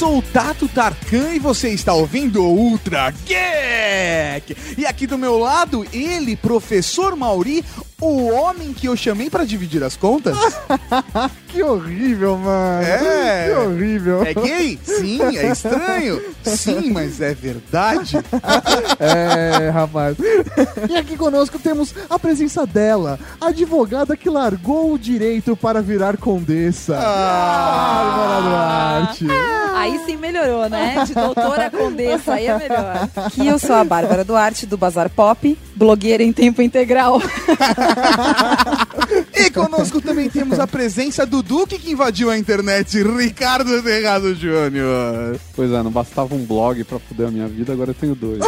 Sou o Tato Tarkan e você está ouvindo Ultra Geek. E aqui do meu lado, ele, professor Mauri, o homem que eu chamei pra dividir as contas. Que horrível, mano. É. Que horrível. É gay? Sim, é estranho. Sim, mas é verdade. É, rapaz. E aqui conosco temos a presença dela, a advogada que largou o direito para virar condessa. Bárbara Duarte. Aí sim melhorou, né? De doutora condessa, aí é melhor. Que eu sou a Bárbara Duarte, do Bazar Pop, blogueira em tempo integral. E conosco também temos a presença do Duque que invadiu a internet, Ricardo Terrado Júnior. Pois é, não bastava um blog pra fuder a minha vida, agora eu tenho dois.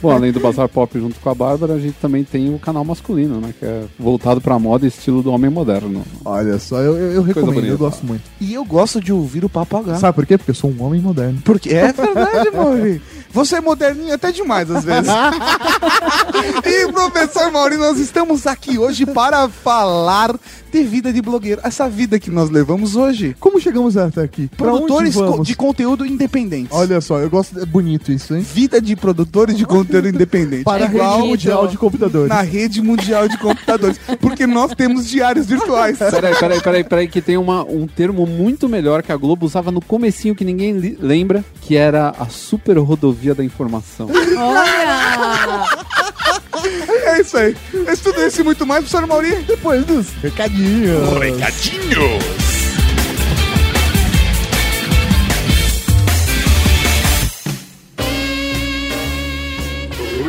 Bom, além do Bazar Pop junto com a Bárbara, a gente também tem o canal masculino, né? Que é voltado pra moda e estilo do homem moderno. Olha só, eu, eu, eu recomendo, bonita. eu gosto muito. E eu gosto de ouvir o papo H. Sabe por quê? Porque eu sou um homem moderno. Porque é verdade, Mauri. Você é moderninho até demais às vezes. e professor Mauri, nós estamos aqui hoje para falar de vida de blogueiro. Essa vida que nós levamos hoje. Como chegamos até aqui? Pra Produtores co- de conteúdo independentes. Olha só, eu gosto. É bonito isso, hein? Vida de produtores de conteúdo independente. Para a É igual rede mundial de computadores. na rede mundial de computadores. Porque nós temos diários virtuais. Peraí, peraí, peraí, peraí, que tem uma, um termo muito melhor que a Globo usava no comecinho que ninguém lembra, que era a super rodovia da informação. Olha! É isso aí. É tudo isso e muito mais, professor Mauri. Depois dos recadinhos.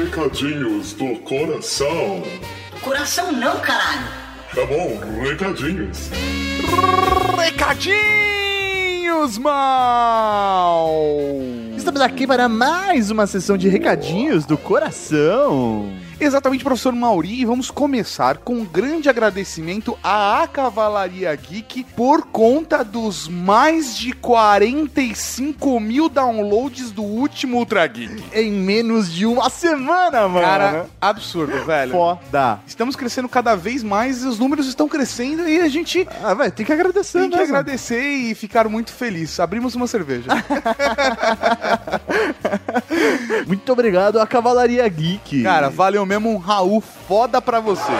Recadinhos do coração. Coração não, caralho. Tá bom, recadinhos. Recadinhos, mal. Estamos aqui para mais uma sessão de recadinhos do coração. Exatamente, professor Mauri, e vamos começar com um grande agradecimento à Cavalaria Geek por conta dos mais de 45 mil downloads do último Ultra Geek. Em menos de uma semana, mano. Cara, absurdo, velho. foda. Estamos crescendo cada vez mais, os números estão crescendo e a gente Ah, vai, tem que agradecer, tem que mesmo. agradecer e ficar muito feliz. Abrimos uma cerveja. Muito obrigado à Cavalaria Geek. Cara, valeu mesmo um Raul foda pra você.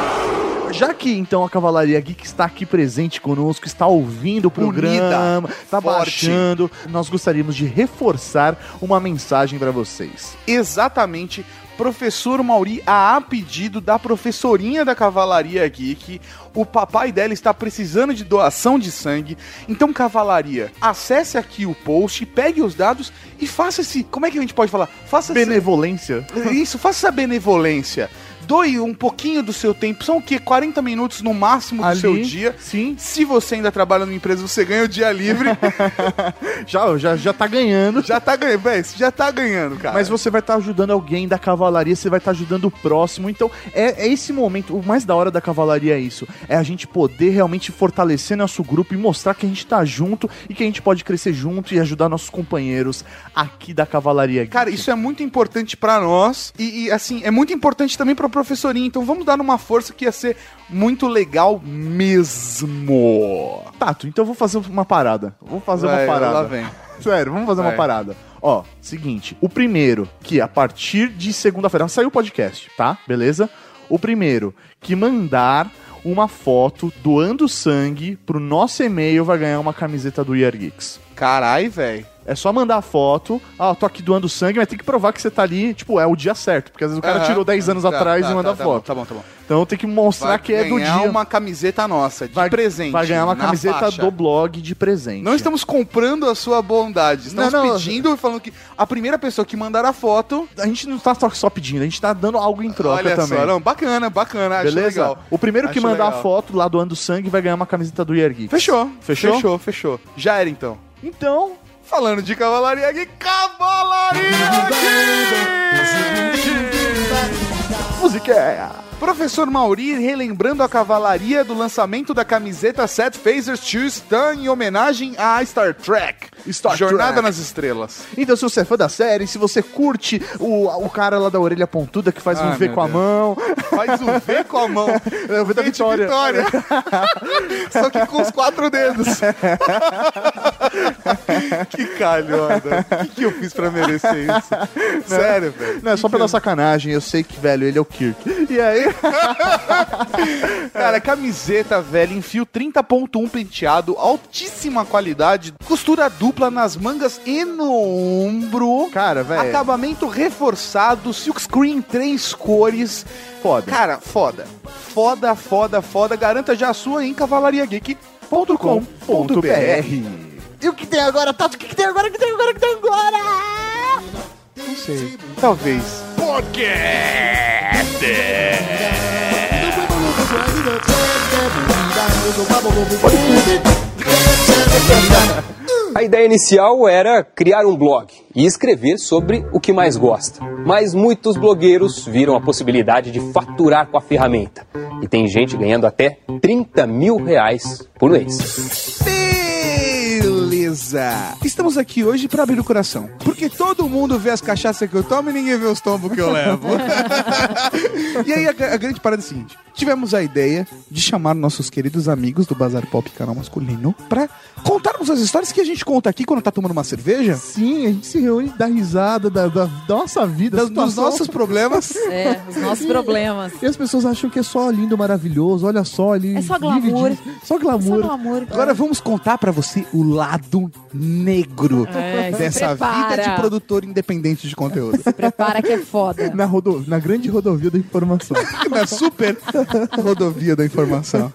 já que então a Cavalaria Geek está aqui presente conosco, está ouvindo o programa, está forte. baixando, nós gostaríamos de reforçar uma mensagem para vocês. Exatamente. Professor Mauri, a pedido da professorinha da Cavalaria Geek, o papai dela está precisando de doação de sangue. Então, Cavalaria, acesse aqui o post, pegue os dados e faça esse. Como é que a gente pode falar? Faça Benevolência. Isso, faça essa benevolência. Doe um pouquinho do seu tempo. São o quê? 40 minutos no máximo do Ali, seu dia. Sim. Se você ainda trabalha numa empresa, você ganha o dia livre. Já, já, já tá ganhando. já tá ganhando, velho. Já tá ganhando, cara. Mas você vai estar ajudando alguém da cavalaria, você vai estar ajudando o próximo. Então, é, é esse momento. O mais da hora da cavalaria é isso. É a gente poder realmente fortalecer nosso grupo e mostrar que a gente tá junto e que a gente pode crescer junto e ajudar nossos companheiros aqui da cavalaria. Cara, isso é muito importante pra nós e, e, assim, é muito importante também pra professorinha. Então vamos dar uma força que ia ser muito legal mesmo. Tato, então eu vou fazer uma parada. Vou fazer Vai, uma parada. lá vem. Sério, vamos fazer Vai. uma parada. Ó, seguinte. O primeiro, que a partir de segunda-feira saiu o podcast, tá? Beleza? O primeiro que mandar uma foto doando sangue pro nosso e-mail vai ganhar uma camiseta do Year Geeks. Carai, velho. É só mandar a foto. Ah, tô aqui doando sangue, mas tem que provar que você tá ali, tipo, é o dia certo. Porque às vezes o cara Aham. tirou 10 anos Tá, atrás tá, e manda tá, tá foto. bom, Tá bom, tá bom. Então tem que mostrar Vai que é do ganhar dia. uma camiseta nossa, de vai, presente. vai ganhar uma camiseta faixa. do blog de presente. Não estamos comprando a sua bondade. Estamos Não, não. pedindo e falando que a primeira pessoa que mandar a foto. A gente não tá só- pedindo, a gente tá dando algo em troca olha também. só, não, bacana, bacana. Acho Beleza? legal. O primeiro que Acho mandar a legal. foto lá doando sangue vai ganhar uma camiseta do Year Geeks. Fechou. Fechou? Fechou, fechou. Já era então. Então, Falando de Cavalaria Geek, Cavalaria Geek! música é... Professor Mauri relembrando a cavalaria do lançamento da camiseta Set Phasers to Stan em homenagem a Star Trek. Star Jornada Trek. nas Estrelas. Então, se você é fã da série, se você curte o, o cara lá da orelha pontuda que faz um Ah, V meu com a Deus. mão, Faz um V com a mão. É o V da V Vitória. Vitória. Só que com os quatro dedos. que calhota. O que, que eu fiz pra merecer isso? Sério, velho. Não, é só pela sacanagem, eu sei que, velho, ele é o Kirk. E aí, Cara, camiseta, velho, em fio 30.1 penteado, altíssima qualidade, costura dupla nas mangas e no ombro. cara, velho, Acabamento reforçado, silkscreen três cores. foda. Cara, foda. Foda, foda, foda. Garanta já a sua em cavalariageek.com.br. E o que tem agora, Tato? O que, que tem agora? O que tem agora? O que tem agora? Não sei. Talvez. A ideia inicial era criar um blog e escrever sobre o que mais gosta. Mas muitos blogueiros viram a possibilidade de faturar com a ferramenta. E tem gente ganhando até 30 mil reais por mês. Beleza! Estamos aqui hoje pra abrir o coração. Porque todo mundo vê as cachaças que eu tomo e ninguém vê os tombos que eu levo. e aí a, a grande parada é a seguinte: tivemos a ideia de chamar nossos queridos amigos do Bazar Pop Canal Masculino pra contarmos as histórias que a gente conta aqui quando tá tomando uma cerveja. Sim, a gente se reúne, dá risada da, da- da nossa vida, Das, dos nossos problemas. É, os nossos problemas. E as pessoas acham que é só lindo, maravilhoso, olha só ali. É só vive glamour. disso. Só Só glamour. glamour. Agora vamos contar pra você o lado negro É, se dessa vida de produtor independente de conteúdo. Prepara que é foda. Na, rodo... Na grande rodovia da informação. Na super rodovia da informação.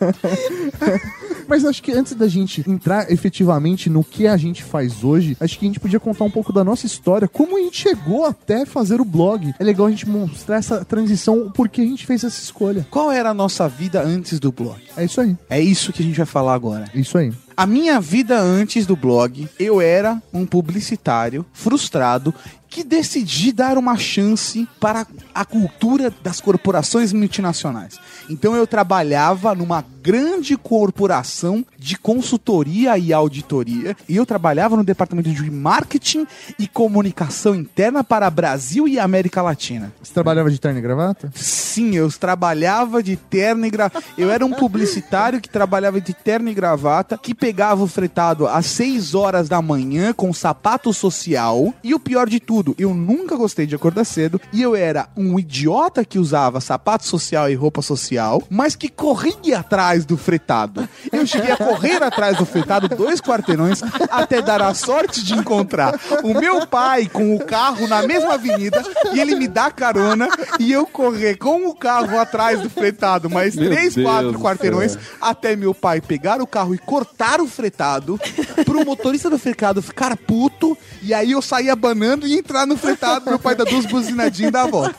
Mas acho que antes da gente entrar efetivamente no que a gente faz hoje, acho que a gente podia contar um pouco da nossa história, como a gente chegou até fazer o blog. É legal a gente mostrar essa transição, o porquê a gente fez essa escolha. Qual era a nossa vida antes do blog? É isso aí, É isso que a gente vai falar agora. é isso aí. A minha vida antes do blog, eu era um publicitário frustrado que decidi dar uma chance para a cultura das corporações multinacionais. Então eu trabalhava numa grande corporação de consultoria e auditoria e eu trabalhava no departamento de marketing e comunicação interna para Brasil e América Latina. Você trabalhava de terno e gravata? Sim, eu trabalhava de terno e gravata. Eu era um publicitário que trabalhava de terno e gravata, que pegava o fretado às 6 horas da manhã com sapato social. E o pior de tudo, eu nunca gostei de acordar cedo. E eu era um idiota que usava sapato social e roupa social, mas que corria atrás do fretado. Eu cheguei a correr atrás do fretado dois quarteirões até dar a sorte de encontrar o meu pai com o carro na mesma avenida e ele me dá carona e eu correr com o carro atrás do fretado, mais Meu três, Deus quatro quarteirões céu. até meu pai pegar o carro e cortar o fretado pro motorista do fretado ficar puto e aí eu sair abanando e entrar no fretado, meu pai dá duas buzinadinhas e dá a volta.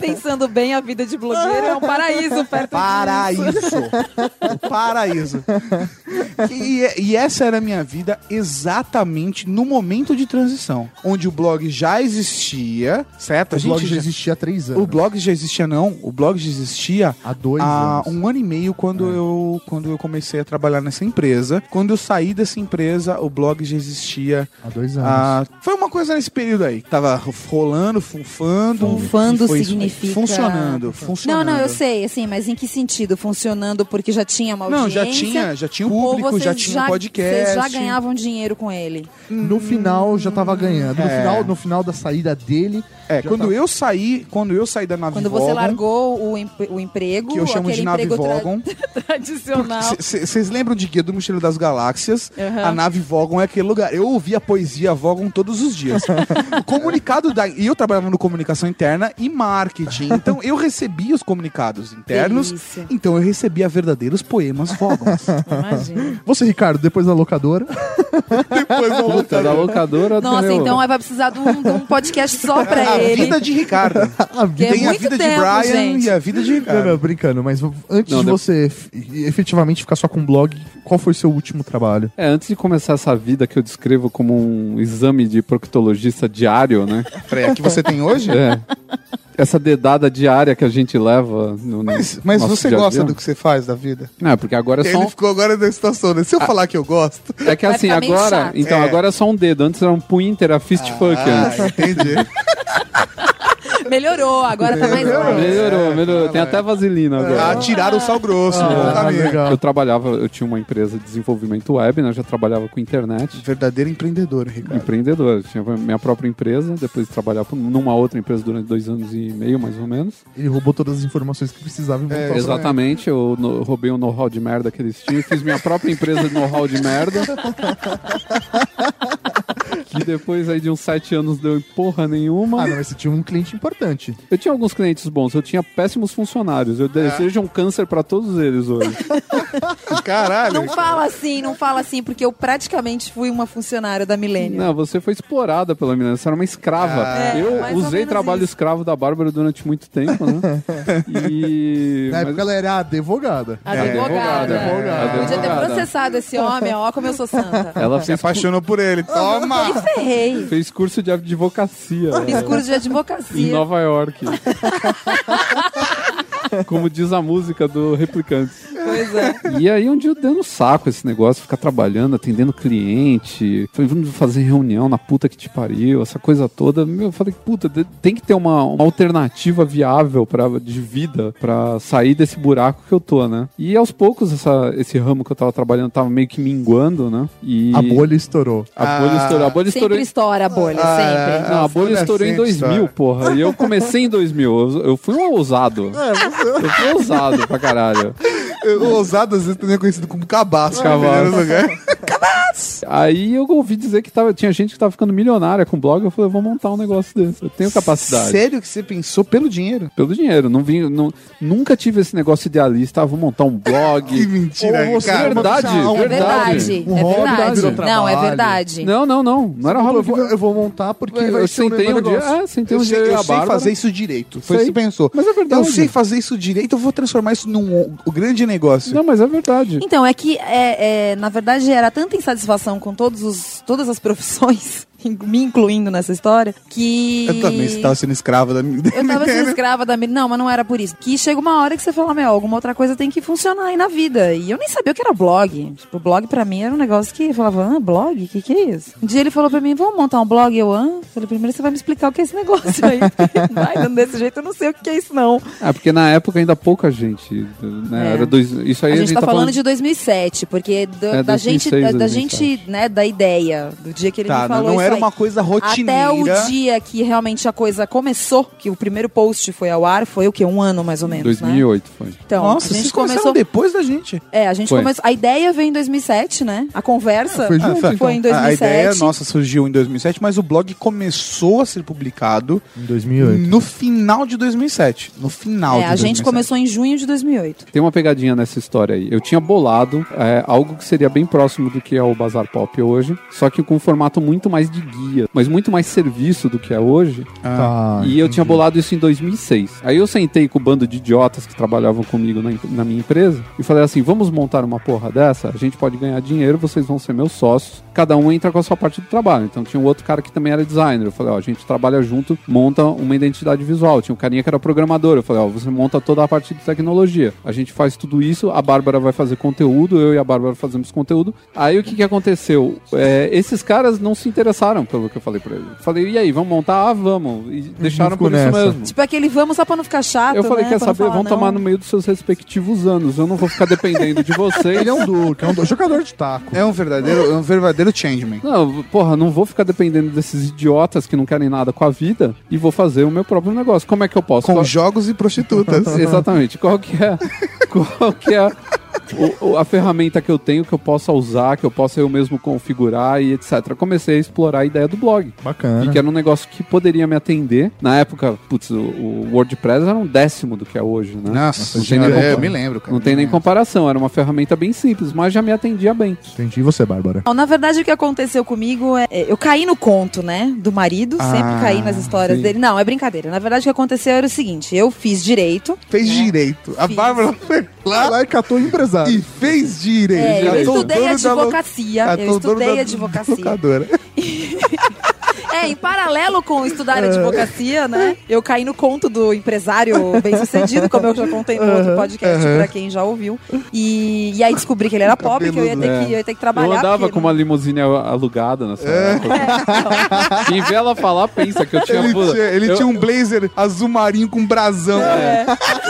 Pensando bem, a vida de blogueiro é um paraíso perto disso. Paraíso. O paraíso. E, e essa era a minha vida exatamente no momento de transição, onde o blog já existia, certo? O A blog já existia há três anos. o blog já existia não, o blog já existia Há dois há anos. É. um ano e meio quando eu quando eu comecei a trabalhar nessa empresa. Quando eu saí dessa empresa, o blog já existia. Há dois anos. há- foi uma coisa nesse período aí. Tava rolando, funfando. Funfando foi significa- funcionando, funcionando. Não, não, eu sei, assim, mas em que sentido? Funcionando porque já tinha uma Não, audiência? já tinha, já tinha o público, já tinha um podcast. Vocês já ganhavam dinheiro com ele. No final já tava ganhando. No, É. final, no final da saída dele. É, já quando tá- eu saí, quando eu saí da nave Quando você largou o, em- o emprego, que eu chamo de nave emprego tra- Vogon. tradicional. Vocês lembram de Guia do Mochileiro das Galáxias? Aham. A nave Vogon é aquele lugar. Eu ouvia a poesia Vogon todos os dias. o comunicado da. E eu trabalhava no comunicação interna e marketing. Então eu recebia os comunicados internos. Delícia. Então eu recebia verdadeiros poemas Vogons. Imagina. Você, Ricardo, depois da locadora. Depois eu Puta, da locadora Nossa, meu, então vai precisar de um, de um podcast só pra A ele. vida de Ricardo. Que é Tem a vida de tempo, Brian gente. e a vida de Não, Ricardo. não, brincando, mas antes Não, de de- você efetivamente ficar só com o blog, qual foi seu último trabalho? É, antes de começar essa vida que eu descrevo como um exame de proctologista diário, né? Peraí, a que você tem hoje? É. essa dedada diária que a gente leva no, Mas, mas nosso você dia a gosta dia. do que você faz da vida? Não, porque agora é só Ele um... ficou agora na situação, né? Se eu falar que eu gosto. É que assim, agora. chato. Então, É. agora é só um dedo. Antes era um punho inteiro, a fist fuck. Ah, entendi. Melhorou, agora tá mais leve. Melhorou, melhorou. Tem até vaselina agora. ah, tiraram o sal grosso. Ah, legal. Eu trabalhava, eu tinha uma empresa de desenvolvimento web, né? Eu já trabalhava com internet. Verdadeiro empreendedor, Ricardo. Empreendedor, eu tinha minha própria empresa, depois trabalhava numa outra empresa durante dois anos e meio, mais ou menos. Ele roubou todas as informações que precisava e a Exatamente, eu no- roubei o know-how de merda que eles tinham, fiz minha própria empresa de know-how de merda. que depois aí de uns sete anos deu em porra nenhuma. Ah, não, mas você tinha um cliente importante. Eu tinha alguns clientes bons, eu tinha péssimos funcionários. Eu desejo um câncer pra todos eles hoje. Caralho. Não fala assim, não fala assim, porque eu praticamente fui uma funcionária da Milênio. Não, você foi explorada pela menina, você era uma escrava. É, eu usei trabalho isso. escravo da Bárbara durante muito tempo, né? E. Na mas- época ela era advogada. Advogada. advogada. Podia ter processado esse homem, ó, como eu sou santa. Ela Se apaixonou por ele. Toma! Me ferrei. fez curso de advocacia. Fiz né? curso de Em advocacia. Nova York. Como diz a música do Replicantes. Pois é. E aí um dia eu dei no saco esse negócio, ficar trabalhando, atendendo cliente, foi vindo fazer reunião na puta que te pariu, essa coisa toda. Meu, eu falei, puta, tem que ter uma, uma alternativa viável pra, de vida pra sair desse buraco que eu tô, né? E aos poucos essa, esse ramo que eu tava trabalhando tava meio que minguando, né? E A bolha estourou. A bolha Ah, estourou. A bolha estourou. Sempre estoura a bolha, Ah, sempre. Não, a bolha estourou em sempre 2000, estoura. porra. E eu comecei em 2000. Eu, eu fui um ousado. Eu fui ousado pra caralho. Ousado às vezes também é conhecido como cabaço. Cabaço. lugar. Aí eu ouvi dizer que tava, tinha gente que tava ficando milionária com blog. Eu falei, eu vou montar um negócio desse. Eu tenho capacidade. Sério que você pensou pelo dinheiro? Pelo dinheiro. Não vim, não, nunca tive esse negócio idealista. Ah, vou montar um blog. Que mentira, você- cara. verdade, Não, É verdade, Um é hobby verdade. Não, é verdade. Não, não, não. Não era Eu hobby. vou, eu vou montar porque Eu, vai ser o sentei meu um dia. É, sentei Eu um dia sei, eu eu a sei Bárbara. fazer isso direito. Foi Sei. isso que você pensou. Mas é verdade. Eu sei fazer isso direito, eu vou transformar isso num o grande negócio. Não, mas é verdade. Então, é que, é, é, na verdade, era tanta insatisfação com todos os, todas as profissões, me incluindo nessa história, que... Eu também, você tava sendo escrava da minha. Eu tava sendo escrava da Não, mas não era por isso. Que chega uma hora que você fala, meu, alguma outra coisa tem que funcionar aí na vida. E eu nem sabia o que era blog. Tipo, blog pra mim era um negócio que eu falava, ah, blog? O que, que é isso? Um dia ele falou pra mim, vamos montar um blog? Eu, ah? Falei, primeiro você vai me explicar o que é esse negócio aí. vai, dando desse jeito, eu não sei o que é isso, não. É, porque na época ainda pouca gente. Né? É. Era dois, isso aí A gente, tá, falando de 2007, porque do- É, da 2006, gente, da, da 2007. gente, né, da ideia, do dia que ele Tá, me falou não isso era uma coisa Até rotineira. o dia que realmente a coisa começou, que o primeiro post foi ao ar, foi o quê? Um ano mais ou menos, né? 2008 foi. Então, Nossa, a gente começou. depois da gente. É, a gente Foi. começou. A ideia veio em 2007, né? A conversa foi junto, foi, então. em A 2007. ideia nossa surgiu em 2007, mas o blog começou a ser publicado Em 2008. no final de 2007. No final É, de a gente 2007. começou em junho de 2008. Tem uma pegadinha nessa história aí. Eu tinha bolado é, algo que seria bem próximo do que é o Bazar Pop hoje, só que com um formato muito mais de guia, mas muito mais serviço do que é hoje. Tá, e eu tinha bolado isso em 2006. Aí eu sentei com o bando de idiotas que trabalhavam comigo na, na minha empresa e falei assim: vamos montar uma porra dessa? A gente pode ganhar dinheiro, vocês vão ser meus sócios. Cada um entra com a sua parte do trabalho. Então tinha um outro cara que também era designer. Eu falei: ó, a gente trabalha junto, monta uma identidade visual. Tinha um carinha que era programador. Eu falei: ó, você monta toda a parte de tecnologia. A gente faz tudo isso, a Bárbara vai fazer conteúdo, eu e a Bárbara fazemos conteúdo. Aí o que que aconteceu? É, esses caras não se interessaram pelo que eu falei pra eles. Falei: e aí, vamos montar? Ah, vamos. E deixaram ficou por isso nessa. mesmo. Tipo aquele vamos só pra não ficar chato. Eu falei, né? quer Pra saber? Vão tomar no meio dos seus respectivos anos. Eu não vou ficar dependendo de vocês. Ele é um Duque, é um jogador de taco. É um verdadeiro, é um verdadeiro changeman. Não, porra, não vou ficar dependendo desses idiotas que não querem nada com a vida e vou fazer o meu próprio negócio. Como é que eu posso? Com Qual- jogos e prostitutas. Exatamente. Qual que é, qual que é o- o- a ferramenta que eu tenho que eu possa usar, que eu possa eu mesmo configurar e etc. Comecei a explorar a ideia do blog. Bacana. E que era um negócio que poderia me atender. Na época, putz, o, o WordPress era um décimo do que é hoje, né? Nossa, Não tem nem é, eu me lembro, cara. Não tem nem comparação, era uma ferramenta bem simples, mas já me atendia bem. Entendi você, Bárbara. Não, Na verdade, o que aconteceu comigo é. é, Eu caí no conto, né? Do marido, Ah, sempre caí nas histórias sim. dele. Não, é brincadeira. Na verdade, o que aconteceu era o seguinte: eu fiz direito. Fez né? direito. A Fiz. Bárbara foi Lá, lá e catou o empresário. e fez direito. É, eu o estudei da advocacia. Eu estudei advocacia. É, em paralelo com estudar advocacia, né? Eu caí no conto do empresário bem-sucedido, como eu já contei no outro podcast, pra quem já ouviu. E, e aí descobri que ele era pobre, que eu ia ter que, eu ia ter que trabalhar. Eu andava porque com uma limusine al- alugada nessa época. não- Quem vê ela falar pensa que eu tinha... Ele, tinha, ele eu, tinha um blazer azul marinho com brasão. É.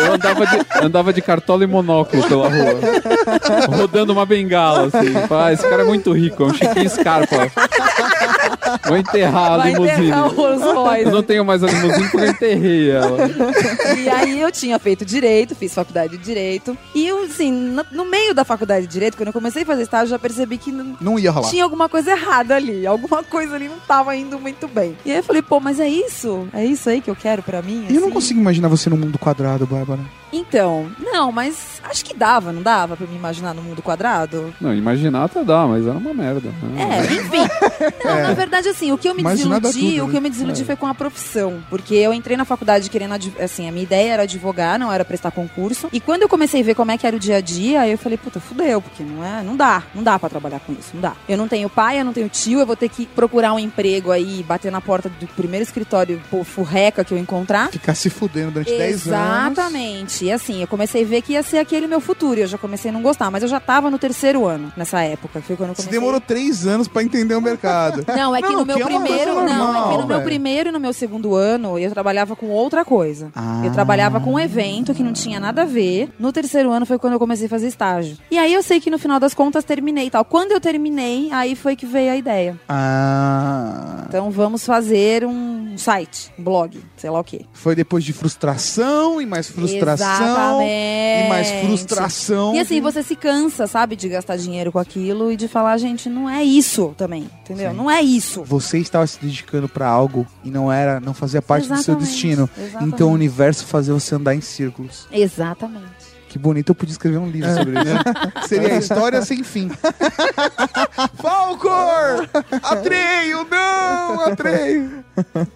eu andava de, andava de cartola e monóculo pela rua. rodando uma bengala, assim. Ah, esse cara é muito rico, é um Chiquinho Scarpa. Vou enterrar a Vai limusine. Eu não tenho mais a limusine porque eu enterrei ela. E aí eu tinha feito direito, fiz faculdade de direito. E eu, assim, no, no meio da faculdade de direito, quando eu comecei a fazer estágio, eu já percebi que não, Não ia rolar. tinha alguma coisa errada ali. Alguma coisa ali não tava indo muito bem. E aí eu falei, pô, mas é isso? É isso aí que eu quero pra mim? E eu não assim? consigo imaginar você no mundo quadrado, Bárbara. Então, não, mas acho que dava, não dava pra me imaginar no mundo quadrado? Não, imaginar até dá, mas era uma merda. né? É, enfim. Não, na verdade, assim, o que eu me Imaginar desiludi, tudo, o né? que eu me desiludi foi com a profissão. Porque eu entrei na faculdade querendo, assim, a minha ideia era advogar, não era prestar concurso. E quando eu comecei a ver como é que era o dia a dia, aí eu falei, puta, fudeu, porque não é, não dá, não dá pra trabalhar com isso, não dá. Eu não tenho pai, eu não tenho tio, eu vou ter que procurar um emprego aí, bater na porta do primeiro escritório pô, furreca que eu encontrar. Ficar se fudendo durante 10 anos. Exatamente. E assim, eu comecei a ver que ia ser aquele meu futuro. e Eu já comecei a não gostar, mas eu já tava no terceiro ano nessa época. Foi quando eu Você comecei. demorou 3 anos pra entender o mercado. Não, é que Não, no meu que é primeiro. coisa não, é normal, que no meu velho. primeiro e no meu segundo ano eu trabalhava com outra coisa. Ah. Eu trabalhava com um evento que não tinha nada a ver. No terceiro ano foi quando eu comecei a fazer estágio. E aí eu sei que no final das contas terminei e tal. Quando eu terminei, aí foi que veio a ideia. Ah. Então vamos fazer um site, um blog, sei lá o quê. Foi depois de frustração e mais frustração. E mais Exatamente. frustração. E assim, você se cansa, sabe, de gastar dinheiro com aquilo e de falar, gente, não é isso também, entendeu? Não é isso. Você estava se dedicando pra algo e não era, não fazia parte do seu Exatamente, destino. exatamente. Então o universo fazia você andar em círculos. Exatamente. Que bonito, eu podia escrever um livro sobre isso. Seria a história sem fim. Falcor! Atreio, não! Atreio!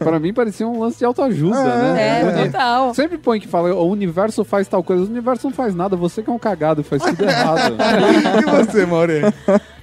Pra mim parecia um lance de autoajuda, né? É, total. Sempre põe que fala, o universo faz tal coisa. O universo não faz nada, você que é um cagado, faz tudo errado. E você, Maureen?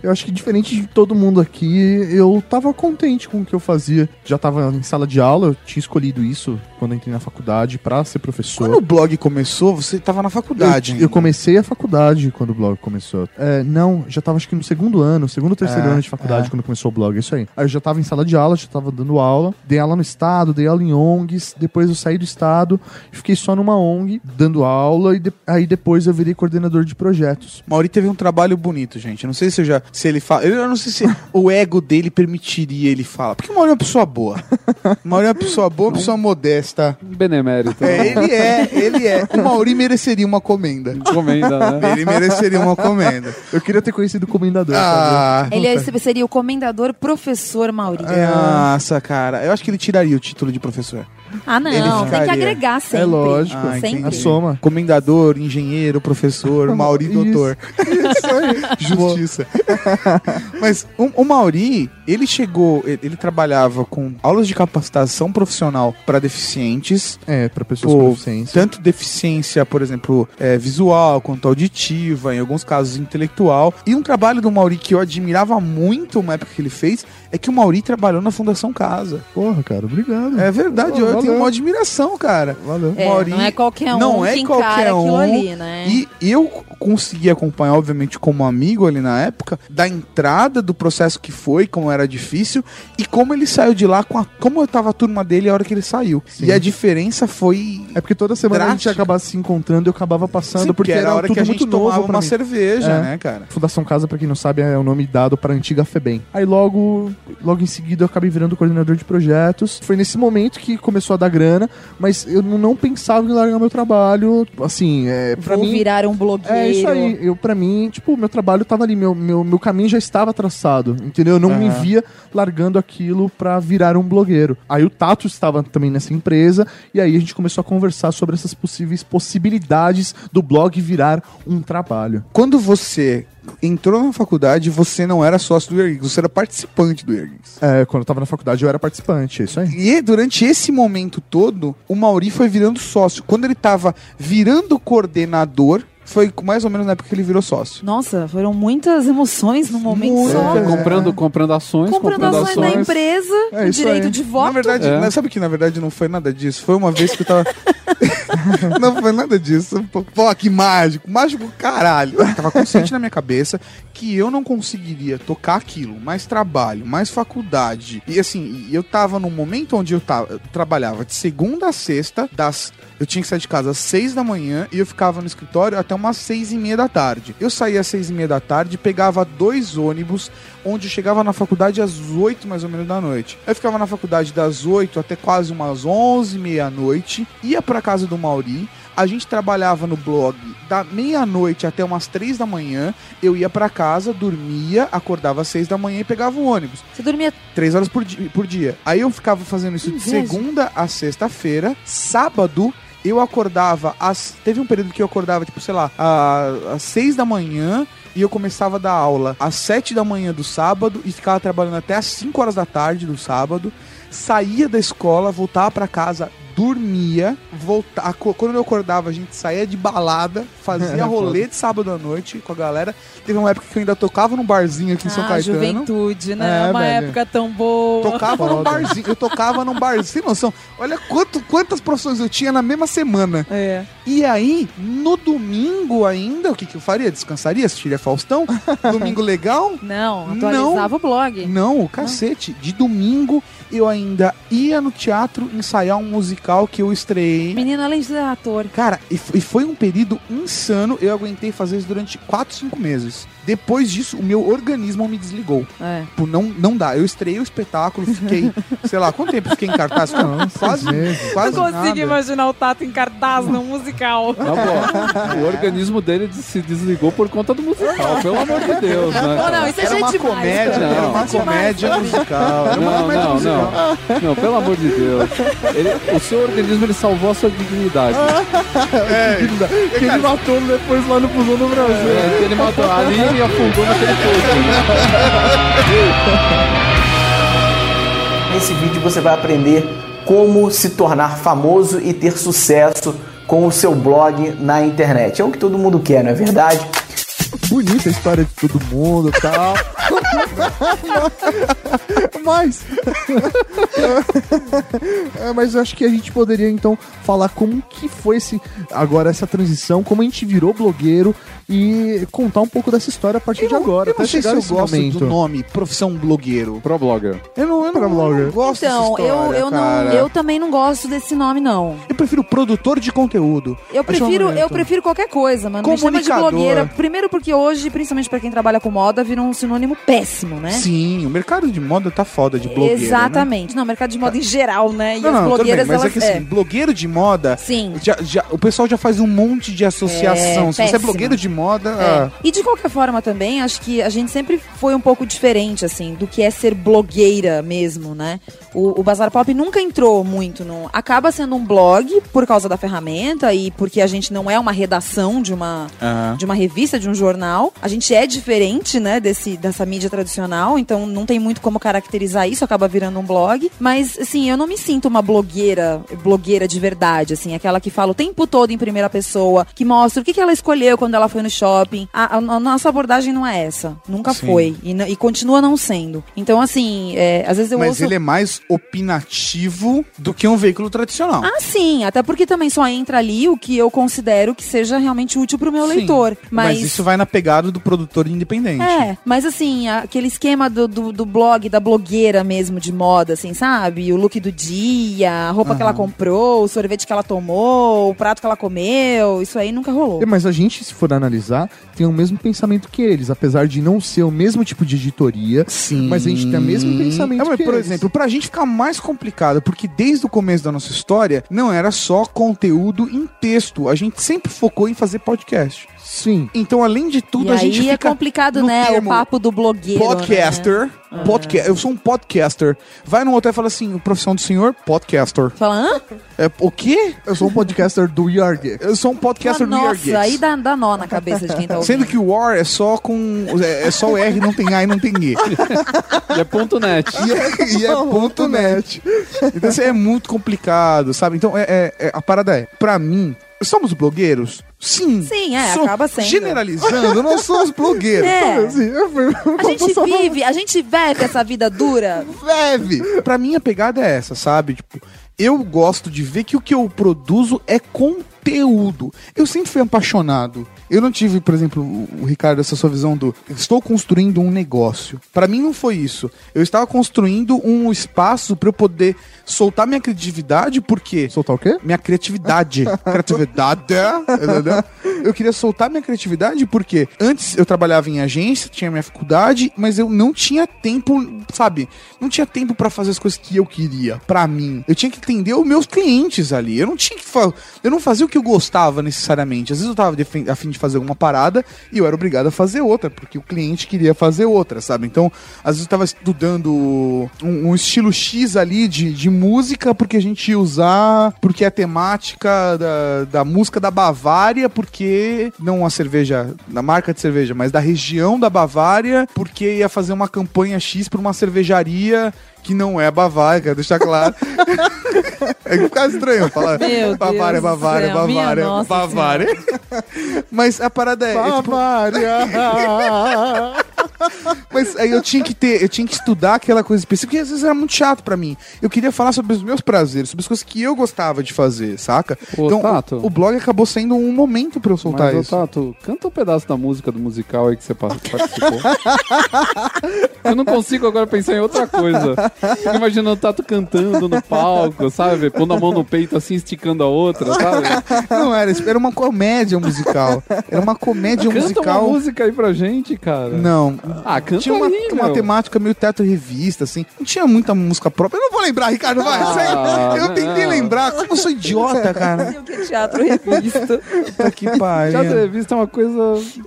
Eu acho que diferente de todo mundo aqui, eu tava contente com o que eu fazia. Já tava em sala de aula, eu tinha escolhido isso quando eu entrei na faculdade pra ser professor. Quando o blog começou, você estava na faculdade. Eu, ainda. eu comecei a faculdade quando o blog começou. É, não, já tava acho que no segundo ano, segundo ou terceiro É, ano de faculdade é. quando começou o blog, é isso aí. Aí eu já tava em sala de aula, já tava dando aula, dei aula no estado, dei aula em ONGs, depois eu saí do estado, fiquei só numa ONG dando aula e de- aí depois eu virei coordenador de projetos. Mauri teve um trabalho bonito, gente. Eu não sei se eu já. Se ele fala. Eu não sei se o ego dele permitiria ele falar. Porque o Mauri é uma pessoa boa. O Mauri é uma pessoa boa, uma pessoa modesta. Benemérito. É, ele é, ele é. O Mauri mereceria uma comenda. Encomenda, né? Ele mereceria uma comenda. Eu queria ter conhecido o comendador. Ah, Ele é- seria o comendador professor Maurício. nossa, cara. Eu acho que ele tiraria o título de professor. Ah, não. Ele Tem que agregar sempre. É lógico. Ah, sempre. A soma. Comendador, engenheiro, professor, Mauri Isso. doutor. Justiça. Mas o, o Mauri, ele chegou, ele, ele trabalhava com aulas de capacitação profissional para deficientes. É, pra pessoas com deficiência. Tanto deficiência, por exemplo, é, visual, quanto auditiva, em alguns casos intelectual. E um trabalho do Mauri que eu admirava muito uma época que ele fez é que o Mauri trabalhou na Fundação Casa. Porra, cara, obrigado. É verdade, Oh, eu valeu. uma admiração, cara. Valeu. É, Mauri- não é qualquer um não é que qualquer encara aquilo um. ali, né? E eu consegui acompanhar, obviamente, como amigo ali na época, da entrada do processo que foi, como era difícil, e como ele saiu de lá, com a, como tava a turma dele a hora que ele saiu. Sim. E a diferença foi. É porque toda semana a gente Drástica. acabava se encontrando e eu acabava passando, Sim, porque era, a hora tudo que a muito gente novo tomava pra uma mim. cerveja, É. né, cara? Fundação Casa, pra quem não sabe, é o nome dado para a antiga FEBEM. Aí logo, logo em seguida eu acabei virando coordenador de projetos. Foi nesse momento que começou a dar grana, mas eu não pensava em largar meu trabalho. Assim, é, pra Vou mim. virar um blogueiro. É isso aí. Eu, pra mim, tipo, meu trabalho tava ali, meu, meu, meu caminho já estava traçado, entendeu? Eu não me Aham. via largando aquilo pra virar um blogueiro. Aí o Tato estava também nessa empresa, e aí a gente começou a conversar sobre essas possíveis possibilidades do blog virar um trabalho. Quando você entrou na faculdade, você não era sócio do Ergues, você era participante do Ergues. É, quando eu tava na faculdade eu era participante, é isso aí. E durante esse momento todo, o Mauri foi virando sócio. Quando ele tava virando coordenador, Foi mais ou menos na época que ele virou sócio. Nossa, foram muitas emoções num momento Muitas. só. É. Comprando, comprando ações, Comprando comprando ações da empresa, É direito aí. de voto. Na verdade, É. sabe que na verdade não foi nada disso? Foi uma vez que eu tava. não foi nada disso. Pô, que mágico. Mágico caralho. Eu tava consciente na minha cabeça que eu não conseguiria tocar aquilo. Mais trabalho, mais faculdade. E assim, eu tava num momento onde eu, tava, eu trabalhava de segunda a sexta, das. Eu tinha que sair de casa às seis da manhã e eu ficava no escritório até umas seis e meia da tarde. Eu saía às seis e meia da tarde, pegava dois ônibus, onde eu chegava na faculdade às oito mais ou menos da noite. Eu ficava na faculdade das oito até quase umas onze, meia-noite, ia pra casa do Mauri, a gente trabalhava no blog da meia-noite até umas três da manhã, eu ia pra casa, dormia, acordava às seis da manhã e pegava o ônibus. Você dormia Três horas por, di- por dia. Aí eu ficava fazendo isso de segunda a sexta-feira. Sábado, eu acordava às. Teve um período que eu acordava, tipo, sei lá, às seis da manhã. E eu começava a dar aula às sete da manhã do sábado e ficava trabalhando até às 5 horas da tarde do sábado. Saía da escola, voltava pra casa, dormia, volta, aco- quando eu acordava, a gente saía de balada, fazia rolê de sábado à noite com a galera. Teve uma época que eu ainda tocava num barzinho aqui em São ah, Caetano. juventude, né? É, Uma velho. época tão boa. Tocava num barzinho, eu tocava num barzinho, sem noção. Olha quanto, quantas profissões eu tinha na mesma semana. É. E aí, no domingo ainda, o que, que eu faria? Descansaria? Assistiria Faustão? domingo legal? Não, atualizava o blog. Não, o cacete. De domingo eu ainda ia no teatro ensaiar um musical que eu estreiei. Menino, além de ser ator. Cara, e e foi um período insano. Eu aguentei fazer isso durante 4, 5 meses. Depois disso, o meu organismo me desligou. É. Tipo, não, não dá. Eu estreiei o espetáculo, fiquei, sei lá, quanto tempo fiquei em cartaz? quase, quase Não consigo nada. imaginar o Tato em cartaz no musical. Tá bom. O organismo dele se desligou por conta do musical, pelo amor de Deus, né? Não, não, isso é Era uma gente demais, comédia, cara. era uma Demais. comédia musical. Era uma Não, comédia não, musical. não. Não, pelo amor de Deus. Ele- o seu organismo ele salvou a sua dignidade. Que ele matou depois lá no Fusão do Brasil. É, que ele matou a E afundou naquele poço. Nesse vídeo você vai aprender como se tornar famoso e ter sucesso com o seu blog na internet. É o que todo mundo quer, não é verdade? Bonita a história de todo mundo e tal. mas. é, mas eu acho que a gente poderia então falar como que foi esse, agora essa transição, como a gente virou blogueiro e contar um pouco dessa história a partir de agora. Eu não até sei se eu gosto momento. do nome profissão blogueiro. Pro blogger. Eu não, eu não, eu não blogger. gosto Então, dessa eu, história, eu, não, eu também não gosto desse nome, não. Eu prefiro produtor de conteúdo. Eu Acho prefiro, eu prefiro qualquer coisa, mano. Me chama de blogueira. Primeiro porque hoje, principalmente pra quem trabalha com moda, virou um sinônimo péssimo, né? Sim, o mercado de moda tá foda de blogueiro. né? Exatamente. Não, mercado de moda em geral, né? E Não, as não, bem, blogueiras, mas elas. é que assim, blogueiro de moda, Sim. já, já- o pessoal já faz um monte de associação. É, Se você é blogueiro de moda, É. ah, E de qualquer forma também, acho que a gente sempre foi um pouco diferente, assim, do que é ser blogueira mesmo, né? O, o Bazar Pop nunca entrou muito no. Acaba sendo um blog por causa da ferramenta e porque a gente não é uma redação de uma, Aham. de uma revista, de um jornal. A gente é diferente, né, desse, dessa mídia tradicional, então não tem muito como caracterizar isso, acaba virando um blog. Mas, assim, eu não me sinto uma blogueira, blogueira de verdade, assim, aquela que fala o tempo todo em primeira pessoa, que mostra o que, que ela escolheu quando ela foi no shopping. A, a- a nossa abordagem não é essa. Nunca Sim. foi. E, e continua não sendo. Então, assim, é, às vezes eu mas ouço. ele é mais opinativo do que um veículo tradicional. Ah, sim, até porque também só entra ali o que eu considero que seja realmente útil pro meu Sim, leitor. Mas... Mas, isso vai na pegada do produtor independente. É, mas assim, aquele esquema do, do, do blog, da blogueira mesmo de moda, assim, sabe? O look do dia, a roupa que ela comprou, o sorvete que ela tomou, o prato que ela comeu, isso aí nunca rolou. É, Mas a gente, se for analisar, tem o mesmo pensamento que eles, apesar de não ser o mesmo tipo de editoria. Sim. Mas a gente tem o mesmo pensamento É, mas, que por eles. exemplo, pra gente ficar mais complicado, porque desde o começo da nossa história, não era só conteúdo em texto. A gente sempre focou em fazer podcast. Sim. Então, além de tudo, e a aí gente é fica complicado, no né? O papo do blogueiro. podcaster. Né? Podca Eu sou um podcaster. Vai no hotel e fala assim: profissão do senhor? Podcaster. Fala, hã? É, o quê? Eu sou um podcaster do Yarg. Eu sou um podcaster do Nossa, Year aí dá, dá nó na cabeça de quem tá ouvindo. Sendo que o War é só com. É, é só o R, não tem A e não tem E. E é ponto net. E é, e é ponto net. Então isso é muito complicado, sabe? Então é, é- é- a parada é, pra mim, Somos blogueiros? Sim. Sim, é, acaba sendo. Generalizando, nós somos blogueiros. É. Assim, A gente vive, a gente vive essa vida dura. leve. Pra mim a pegada é essa, sabe? Tipo, eu gosto de ver que o que eu produzo é conteúdo. Eu sempre fui apaixonado. Eu não tive, por exemplo, o Ricardo, essa sua visão do estou construindo um negócio. Pra mim não foi isso. Eu estava construindo um espaço pra eu poder soltar minha criatividade, porque Soltar o quê? minha criatividade. criatividade. Eu queria soltar minha criatividade porque antes eu trabalhava em agência, tinha minha faculdade, mas eu não tinha tempo, sabe? Não tinha tempo pra fazer as coisas que eu queria, pra mim. Eu tinha que entender os meus clientes ali. Eu não tinha que fa- eu não fazia o que eu gostava necessariamente. Às vezes eu tava a fim de fazer uma parada e eu era obrigado a fazer outra, porque o cliente queria fazer outra, sabe? Então, às vezes eu tava estudando um, um estilo X ali de, de música, porque a gente ia usar, porque é a temática da, da música da Bavária, porque não a cerveja, da marca de cerveja, mas da região da Bavária, porque ia fazer uma campanha X pra uma cervejaria que não é Bavária, quero deixar claro. é que fica estranho falar Meu Bavária, Deus Bavária, céu, Bavária, nossa Bavária. Mas a parada é, é tipo, Mas aí eu tinha que ter, eu tinha que estudar aquela coisa específica, e às vezes era muito chato pra mim. Eu queria falar sobre os meus prazeres, sobre as coisas que eu gostava de fazer, saca? Ô, então Tato. o, o blog acabou sendo um momento pra eu soltar Mas, ô, isso. Tato, canta um pedaço da música do musical aí que você pa- participou. eu não consigo agora pensar em outra coisa. Fico imaginando o Tato cantando no palco, sabe? Pondo a mão no peito assim, esticando a outra, sabe? Não era, era uma comédia musical. Era uma comédia Canta musical. uma música aí pra gente, cara. Não. Ah, canta Tinha uma, aí, uma meu. temática meio teto revista, assim. Não tinha muita música própria. Eu não vou lembrar, Ricardo, vai. Ah. Eu tentei não. lembrar. Como eu sou idiota, cara. Não sei o que é teatro revista. Puta que pariu. Já revista é uma coisa.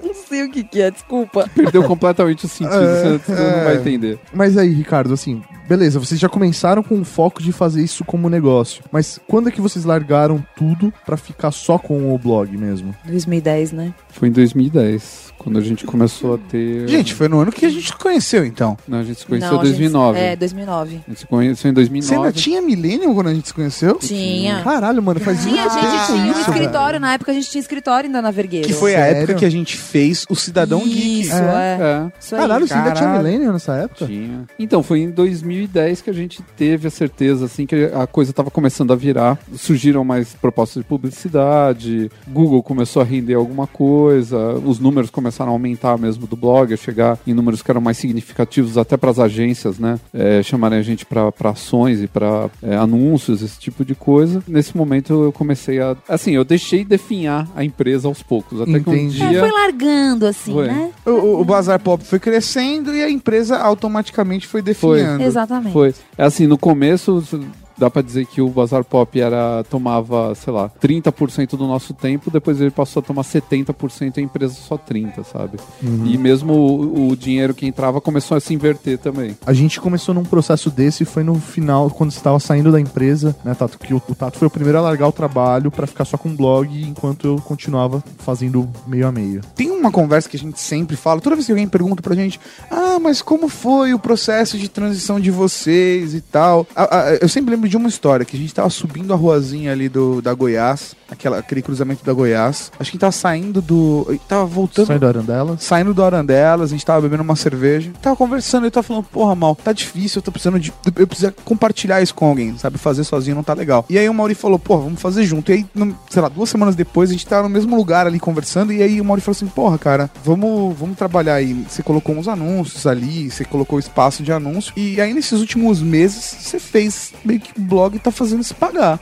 Não sei o que, que é, desculpa. Perdeu completamente o sentido, É, você, você não vai entender. Mas aí, Ricardo, assim, beleza, vocês já começaram com o foco de fazer isso como negócio. Mas quando é que vocês largaram tudo pra ficar só com o blog mesmo? 2010, né? Foi em 2010, quando a gente começou a ter. Gente, foi no ano que a gente se conheceu, então. Não, a gente se conheceu em a gente- 2009. É, 2009. A gente se conheceu em Você ainda 2009. tinha Millennium quando a gente se conheceu? Tinha. Caralho, mano, faz Tinha, muito a gente tempo tinha um isso, escritório, na época a gente tinha escritório ainda na Vergueiro. Que foi a Sério? época que a gente fez o Cidadão Geek. Isso, é. É, Isso. Caralho, você ainda tinha. Millennium nessa época? tinha. Então, foi em 2010 que a gente teve a certeza, assim, que a coisa estava começando a virar. Surgiram mais propostas de publicidade, Google começou a render alguma coisa, os números começaram a aumentar mesmo do blog, a chegar em números que eram mais significativos até para as agências, né? É, chamarem a gente para ações e para anúncios, esse tipo de coisa. Nesse momento eu comecei a. Assim, eu deixei definhar a empresa aos poucos. Até que um Entendi. É, dia. foi largando, assim, Foi. né? O, o- o Bazar Pop foi crescendo e a empresa automaticamente foi definhando. Exatamente. Foi. É assim, no começo dá pra dizer que o Bazar Pop era tomava, sei lá, 30% do nosso tempo, depois ele passou a tomar 70% e a empresa só 30, sabe? E mesmo o, o dinheiro que entrava começou a se inverter também. A gente começou num processo desse e foi no final, quando você estava saindo da empresa, né, Tato? Que o, o Tato foi o primeiro a largar o trabalho pra ficar só com o blog, enquanto eu continuava fazendo meio a meio. Tem uma conversa que a gente sempre fala, toda vez que alguém pergunta pra gente, ah, mas como foi o processo de transição de vocês e tal? Eu sempre lembro de uma história, que a gente tava subindo a ruazinha ali do, da Goiás, aquela, aquele cruzamento da Goiás. Acho que a gente tava saindo do. Tava voltando. Saindo da Arandela. Saindo do Arandelas, a gente tava bebendo uma cerveja. Tava conversando, eu tava falando, porra, mal, tá difícil, eu tô precisando de. Eu preciso compartilhar isso com alguém, sabe? Fazer sozinho não tá legal. E aí o Mauri falou, porra, vamos fazer junto. E aí, sei lá, duas semanas depois, a gente tava no mesmo lugar ali conversando. E aí o Mauri falou assim, porra, cara, vamos, vamos trabalhar aí. Você colocou uns anúncios ali, você colocou espaço de anúncio. E aí, nesses últimos meses, você fez meio que o blog tá fazendo se pagar.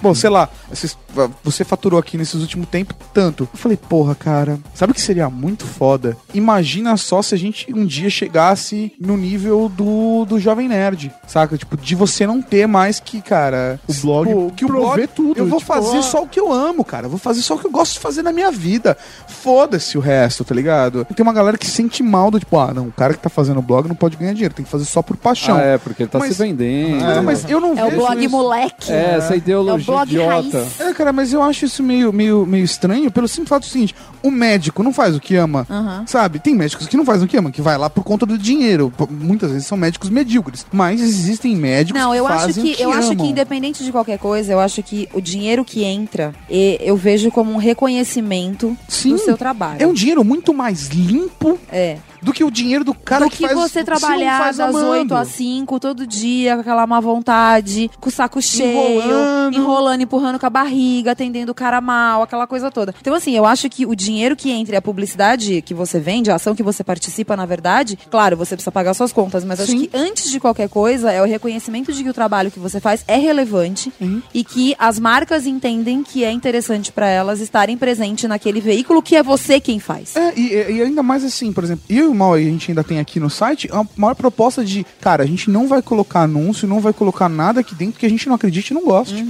Bom, sei lá, vocês- você faturou aqui nesses últimos tempos tanto. Eu falei, porra, cara, sabe o que seria muito foda? Imagina só se a gente um dia chegasse no nível do, do Jovem Nerd, saca? Tipo, de você não ter mais que, cara. O blog tipo, que o blog, tudo, Eu vou tipo, fazer ah. só o que eu amo, cara. Eu vou fazer só o que eu gosto de fazer na minha vida. Foda-se o resto, tá ligado? Tem uma galera que sente mal do tipo, ah, não, o cara que tá fazendo blog não pode ganhar dinheiro, tem que fazer só por paixão. Ah, é, porque ele tá Mas- se vendendo. Não, mas eu não É o vejo blog isso. moleque. É, essa É o ideologia blog idiota. raiz. É, cara, mas mas eu acho isso meio, meio, meio estranho pelo simples fato seguinte: o médico não faz o que ama, Aham. sabe? Tem médicos que não fazem o que ama, que vai lá por conta do dinheiro. Muitas vezes são médicos medíocres, mas existem médicos Não, eu que acho que, que eu acho que amam. independente de qualquer coisa, eu acho que o dinheiro que entra, eu vejo como um reconhecimento Sim, do seu trabalho. É um dinheiro muito mais limpo É. do que o dinheiro do cara do que, que faz você trabalhar das amando. 8 às 5 todo dia, com aquela má vontade, com o saco cheio, Enrolando. enrolando, empurrando com a barriga, atendendo o cara mal, aquela coisa toda. Então, assim, eu acho que o dinheiro que entra e a publicidade que você vende, a ação que você participa, na verdade, claro, você precisa pagar suas contas, mas acho Sim. que antes de qualquer coisa é o reconhecimento de que o trabalho que você faz é relevante Uhum. e que as marcas entendem que é interessante pra elas estarem presentes naquele veículo que é você quem faz. É, e, e ainda mais assim, por exemplo, eu o Mal, a gente ainda tem aqui no site a maior proposta de, cara, a gente não vai colocar anúncio, não vai colocar nada aqui dentro que a gente não acredite e não goste.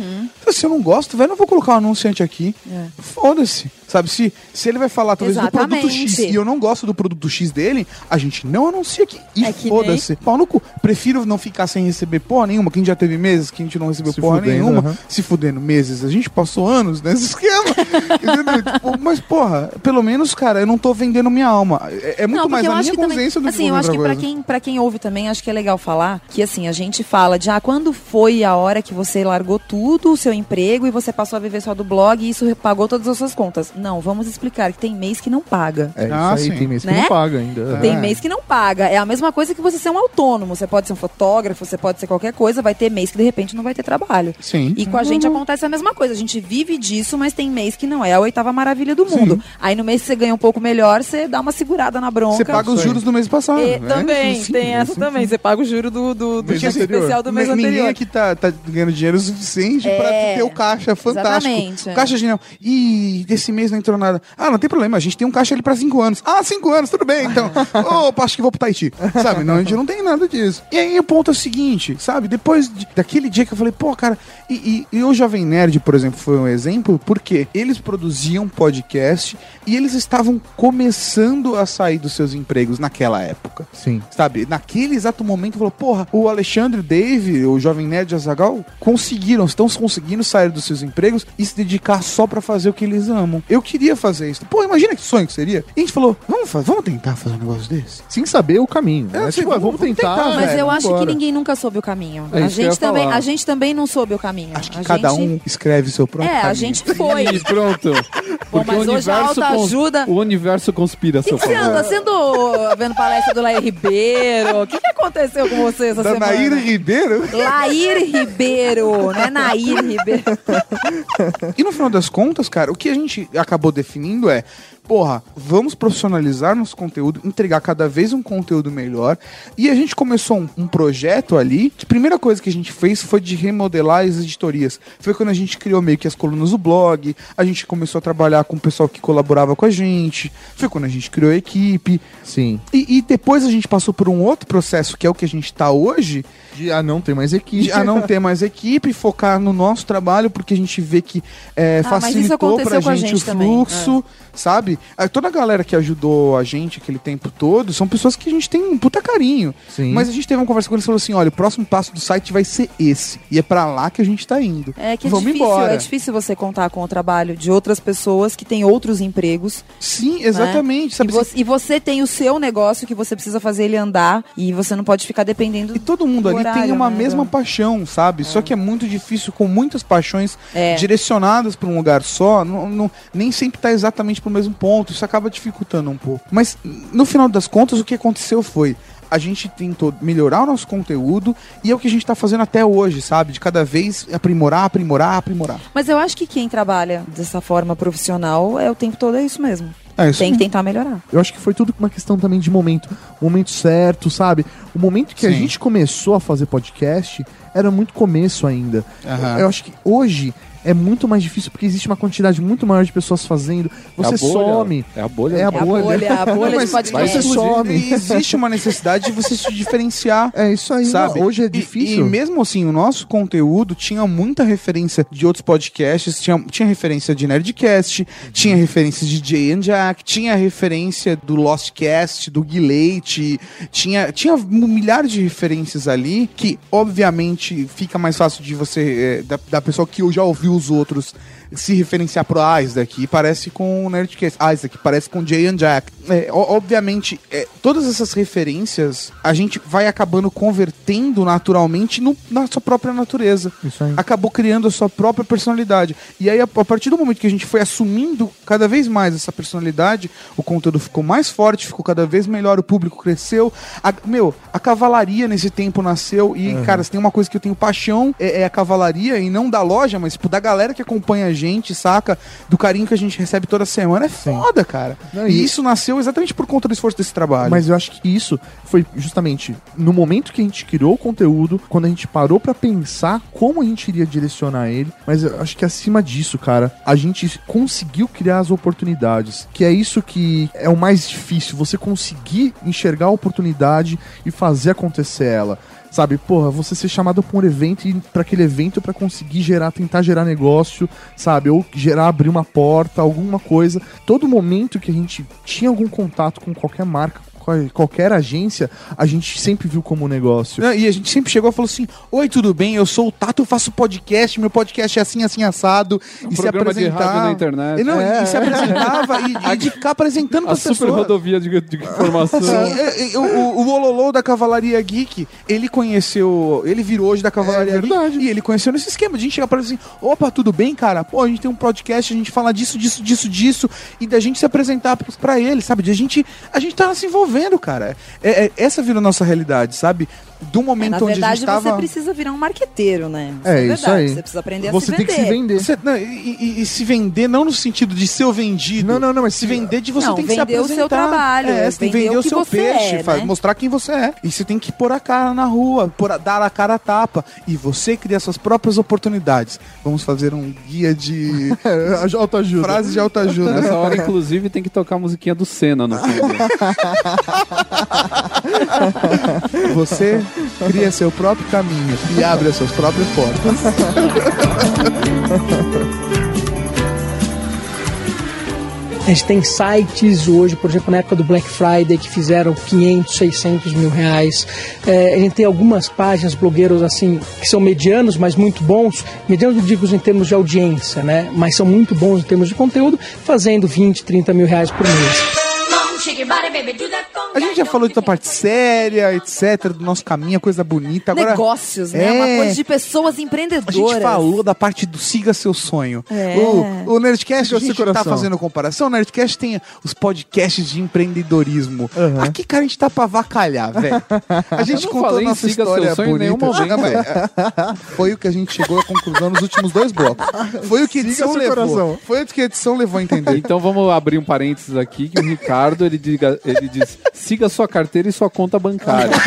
Se eu não gosto, velho, não vou colocar um anunciante aqui. É. Foda-se. Sabe, se, se ele vai falar talvez do produto Exatamente. X e eu não gosto do produto X dele, a gente não anuncia aqui. E É que foda-se. Pau no cu. Prefiro não ficar sem receber porra nenhuma, que a gente já teve meses que a gente não recebeu Se porra fudendo, nenhuma. aham. Se fudendo meses. A gente passou anos nesse esquema. entendeu? Tipo, mas, porra, pelo menos, cara, eu não tô vendendo minha alma. É, é muito Não, mais eu a minha que também- consciência do assim, que eu qualquer acho que pra quem, pra quem ouve também, acho que é legal falar que, assim, a gente fala de, ah, quando foi a hora que você largou tudo, o seu emprego, e você passou a viver só do blog e isso pagou todas as suas contas. Não, vamos explicar que tem mês que não paga. É Ah, isso aí, sim. tem mês que Né? não paga ainda. Tem É. mês que não paga. É a mesma coisa que você ser um autônomo. Você pode ser um fotógrafo, você pode ser qualquer coisa, vai ter mês que de repente não vai ter trabalho. Sim. E com a gente acontece a mesma coisa. A gente vive disso, mas tem mês que não é a oitava maravilha do mundo. Aí no mês que você ganha um pouco melhor, você dá uma segurada na bronca. Você paga os juros do mês passado. E né? também, Sim, tem sim, essa sim. também. Você paga o juro do, do, do cheque especial do mês Ninguém anterior. aqui tá, tá ganhando dinheiro suficiente É, pra ter o caixa fantástico. exatamente, é. O caixa genial. Ih, desse mês não entrou nada. Ah, não tem problema, a gente tem um caixa ali pra cinco anos. Ah, cinco anos, tudo bem, então. Opa, acho que vou pro Tahiti. Sabe? Não, a gente não tem nada disso. E aí o ponto é o seguinte, sabe? Depois de- daquele dia que eu falei, pô, cara, e, e, e o Jovem Nerd, por exemplo, foi um exemplo, porque eles produziam podcast e eles estavam começando a sair dos seus empregos naquela época Sim. sabe? Naquele exato momento, falou, porra, o Alexandre, o Dave, o Jovem Nerd e a Zagal conseguiram, estão conseguindo sair dos seus empregos e se dedicar só pra fazer o que eles amam. Eu queria fazer isso. Pô, imagina que sonho que seria. E a gente falou, vamos, fa- vamos tentar fazer um negócio desse? Sem saber o caminho. É, né? assim, tipo, ah, vamos- vamos, tentar. tentar, Mas velho, eu acho vambora. que ninguém nunca soube o caminho. É a, gente também, falar. a gente também não soube o caminho. Acho que A cada gente- um escreve seu próprio É, a caminho. gente foi. E pronto. Bom, mas hoje a cons- autoajuda- o universo conspira a seu que você favor. anda sendo vendo palestra do Lair Ribeiro? O que, que aconteceu com você essa Da semana? Nair Ribeiro. Lair Ribeiro, não é Nair Ribeiro. E no final das contas, cara, o que a gente acabou definindo é, porra, vamos profissionalizar nosso conteúdo, entregar cada vez um conteúdo melhor. E a gente começou um, um projeto ali. A primeira coisa que a gente fez foi de remodelar as editorias. Foi quando a gente criou meio que as colunas do blog, a gente começou a trabalhar com o pessoal que colaborava com a gente. Foi quando a gente criou a equipe. Sim. E, e depois a gente passou por um outro processo, que é o que a gente tá hoje, De, ah, não tem mais equipe. de a não ter mais equipe, focar no nosso trabalho, porque a gente vê que é, Ah, facilitou pra a gente, gente o também, fluxo, sabe? Ah, Toda a galera que ajudou a gente aquele tempo todo são pessoas que a gente tem um puta carinho. Sim. Mas a gente teve uma conversa com eles e falou assim: olha, o próximo passo do site vai ser esse. E é pra lá que a gente tá indo. É que é Vamos difícil, embora. é difícil você contar com o trabalho de outras pessoas que têm outros empregos. Sim, exatamente. E Sabe? você, e você tem o seu negócio que você precisa fazer ele andar e você não pode ficar dependendo E todo mundo do ali tem horário, uma né, mesma paixão, sabe? Só que é muito difícil, com muitas paixões É. direcionadas para um lugar só, não, não- nem sempre tá exatamente pro mesmo ponto. Isso acaba dificultando um pouco. Mas no final das contas, o que aconteceu foi. A gente tentou melhorar o nosso conteúdo e é o que a gente tá fazendo até hoje, sabe? De cada vez aprimorar, aprimorar, aprimorar. Mas eu acho que quem trabalha dessa forma profissional é o tempo todo é isso mesmo. É isso. Tem que tentar melhorar. Eu acho que foi tudo uma questão também de momento. O momento certo, sabe? O momento que a Sim. gente começou a fazer podcast era muito começo ainda. Aham. Eu acho que hoje é muito mais difícil porque existe uma quantidade muito maior de pessoas fazendo. Você É a bolha, some. É a bolha. É a É a bolha. bolha, a bolha de Mas, podcast. Você some. Existe uma necessidade de você se diferenciar É isso aí. sabe? não, hoje é E- difícil. E, mesmo assim, o nosso conteúdo tinha muita referência de outros podcasts, tinha, tinha referência de Nerdcast, tinha referência de Jay and Jack, tinha referência do Lostcast, do Guilete, tinha, tinha milhares de referências ali que, obviamente, fica mais fácil de você, é, da, da pessoa que já ouviu os outros se referenciar pro Isaac, e parece com o Nerdcast. Isaac, parece com Jay and Jack. É, obviamente, é, todas essas referências a gente vai acabando convertendo naturalmente no- na sua própria natureza. Isso aí. Acabou criando a sua própria personalidade. E aí, a, a partir do momento que a gente foi assumindo cada vez mais essa personalidade, o conteúdo ficou mais forte, ficou cada vez melhor, o público cresceu. A- meu, a cavalaria nesse tempo nasceu. E, cara, se tem uma coisa que eu tenho paixão, é, é a cavalaria, e não da loja, mas tipo, da galera que acompanha a gente, saca? Do carinho que a gente recebe toda semana. É foda, cara. Não, e isso nasceu exatamente por conta do esforço desse trabalho. Mas eu acho que isso foi justamente no momento que a gente criou o conteúdo, quando a gente parou pra pensar como a gente iria direcionar ele. Mas eu acho que acima disso, cara, a gente conseguiu criar as oportunidades. Que é isso que é o mais difícil, você conseguir enxergar a oportunidade e fazer acontecer ela. Sabe, porra, você ser chamado pra um evento e pra aquele evento pra conseguir gerar, tentar gerar negócio, sabe? Ou gerar, abrir uma porta, alguma coisa. Todo momento que a gente tinha algum contato com qualquer marca, qualquer agência, a gente sempre viu como um negócio. E a gente sempre chegou e falou assim: Oi, tudo bem? Eu sou o Tato, eu faço podcast, meu podcast é assim, assim, assado. e se Um programa de apresentava. na internet. E, não, É. e se apresentava e, e de ficar apresentando A para super pessoas. rodovia de, de informação. Sim, é, é, o, o, Ololô da Cavalaria Geek, ele conheceu. Ele virou hoje da Cavalaria É. Geek. E ele conheceu nesse esquema. De a gente chegar pra ele assim: opa, tudo bem, cara? Pô, a gente tem um podcast, a gente fala disso, disso, disso, disso. E da gente se apresentar pra ele, sabe? De a gente. A gente tá se envolvendo, cara. É, é- essa virou a nossa realidade, sabe? Do É, momento na onde a verdade, gente tava. você precisa virar um marqueteiro, né? É, verdade. isso aí. Você precisa aprender a Você se tem vender. que se vender. Você- não, e, e- e se vender não no sentido de ser o vendido. Não, não, não, mas se vender de você Não, tem que se vender o apresentar. seu trabalho, É, você tem que vender o seu você peixe, é, fa- né? mostrar quem você é. E você tem que pôr a cara na rua, pôr a- dar a cara a tapa. E você cria suas próprias oportunidades. Vamos fazer um guia de É, autoajuda. frases de autoajuda. Nessa hora, inclusive, tem que tocar a musiquinha do Senna no fundo. Você cria seu próprio caminho e abre as suas próprias portas. A gente tem sites hoje, por exemplo, na época do Black Friday, que fizeram 500, 600 mil reais. É, a gente tem algumas páginas blogueiros assim, que são medianos, mas muito bons. Medianos, eu digo, em termos de audiência, né? Mas são muito bons em termos de conteúdo, fazendo 20, 30 mil reais por mês. A gente já falou da parte séria, etc, do nosso caminho, coisa bonita. Agora, Negócios, né? É. Uma coisa de pessoas A empreendedoras. gente falou da parte do siga seu sonho. É. O, o Nerdcast, a gente tá coração. fazendo comparação. O Nerdcast tem os podcasts de empreendedorismo. Aqui, cara, a gente tá pra avacalhar, velho. A gente contou em nossa história bonita. nenhum momento. Foi o que a gente chegou à conclusão nos últimos dois blocos. Foi o que a edição levou. coração. Foi o que a edição levou a entender. Então vamos abrir um parênteses aqui que o Ricardo ele, diga, ele diz: siga sua carteira e sua conta bancária.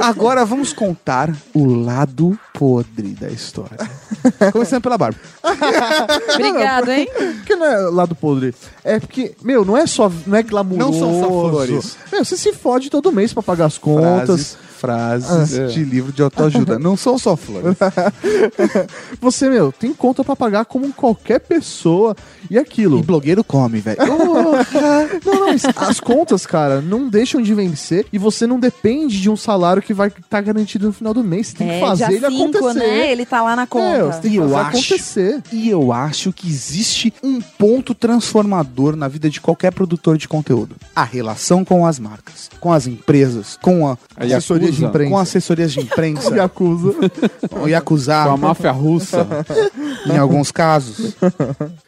Agora vamos contar o lado podre da história. Começando pela Bárbara. Obrigado, hein? Porque não é lado podre. É porque, meu, não é só. Não é glamuroso. Não são só flores. Meu, você se fode todo mês pra pagar as contas. Frases, frases Ah. de livro de autoajuda. Não são só flores. Você, meu, tem conta pra pagar como qualquer pessoa. E aquilo. E blogueiro come, velho. Não, não, mas as contas, cara, não deixam de vencer e você não depende de um salário que vai estar garantido no final do mês. Você tem que É, fazer dia ele cinco, acontecer. né? Ele tá lá na conta. É, você tem que Eu fazer acho. acontecer. E eu acho que existe um ponto transformador na vida de qualquer produtor de conteúdo. A relação com as marcas, com as empresas, com a A Assessoria de imprensa. com assessorias de imprensa, Yakuza. o Yakuza, Com a máfia russa. em alguns casos.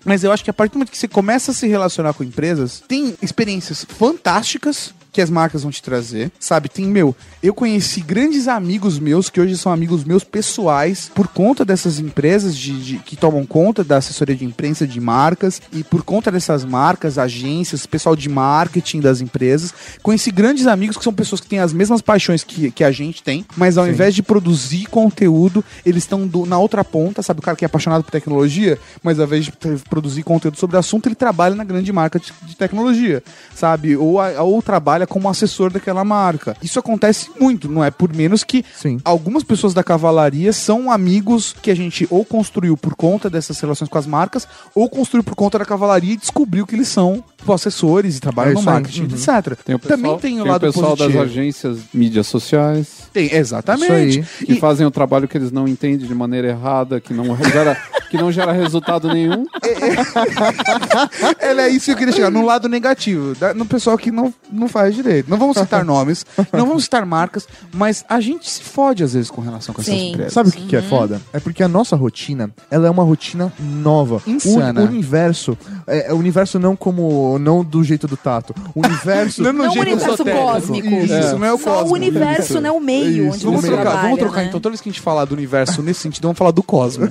Mas eu acho que a partir do momento que você começa a se relacionar com empresas, tem experiências fantásticas que as marcas vão te trazer, sabe? Tem, meu, eu conheci grandes amigos meus, que hoje são amigos meus pessoais, por conta dessas empresas de, de- que tomam conta da assessoria de imprensa de marcas, e por conta dessas marcas, agências, pessoal de marketing das empresas. Conheci grandes amigos que são pessoas que têm as mesmas paixões que, que a gente tem, mas ao invés de produzir conteúdo, eles estão na outra ponta, sabe? O cara que é apaixonado por tecnologia, mas ao invés de produzir conteúdo sobre o assunto, ele trabalha na grande marca de, de tecnologia, sabe? Ou, a- ou trabalha trabalha como assessor daquela marca. Isso acontece muito, não é por menos que Sim. algumas pessoas da cavalaria são amigos que a gente ou construiu por conta dessas relações com as marcas, ou construiu por conta da cavalaria e descobriu que eles são assessores e trabalham É no marketing, Uhum. etc. Tem o pessoal, Também tem o tem lado pessoal positivo. das agências mídias sociais. Tem, exatamente. Isso aí. que E- fazem o trabalho que eles não entendem de maneira errada, que não gera, que não gera resultado nenhum. Ela é isso que eu queria chegar, no lado negativo, da- no pessoal que não, não faz direito. Não vamos citar nomes, não vamos citar marcas, mas a gente se fode às vezes com relação com essas Sim. empresas. Sabe o que, que é foda? É porque a nossa rotina, ela é uma rotina nova. Insana. O, o universo, é, é o universo não como, não do jeito do tato. O universo... Não, Não o jeito universo esotérico. cósmico. Isso, não é o Só cosmos. o universo, né? O meio onde Vamos trocar, trabalha, vamos trocar né? então. Toda vez que a gente falar do universo nesse sentido, vamos falar do cosmos.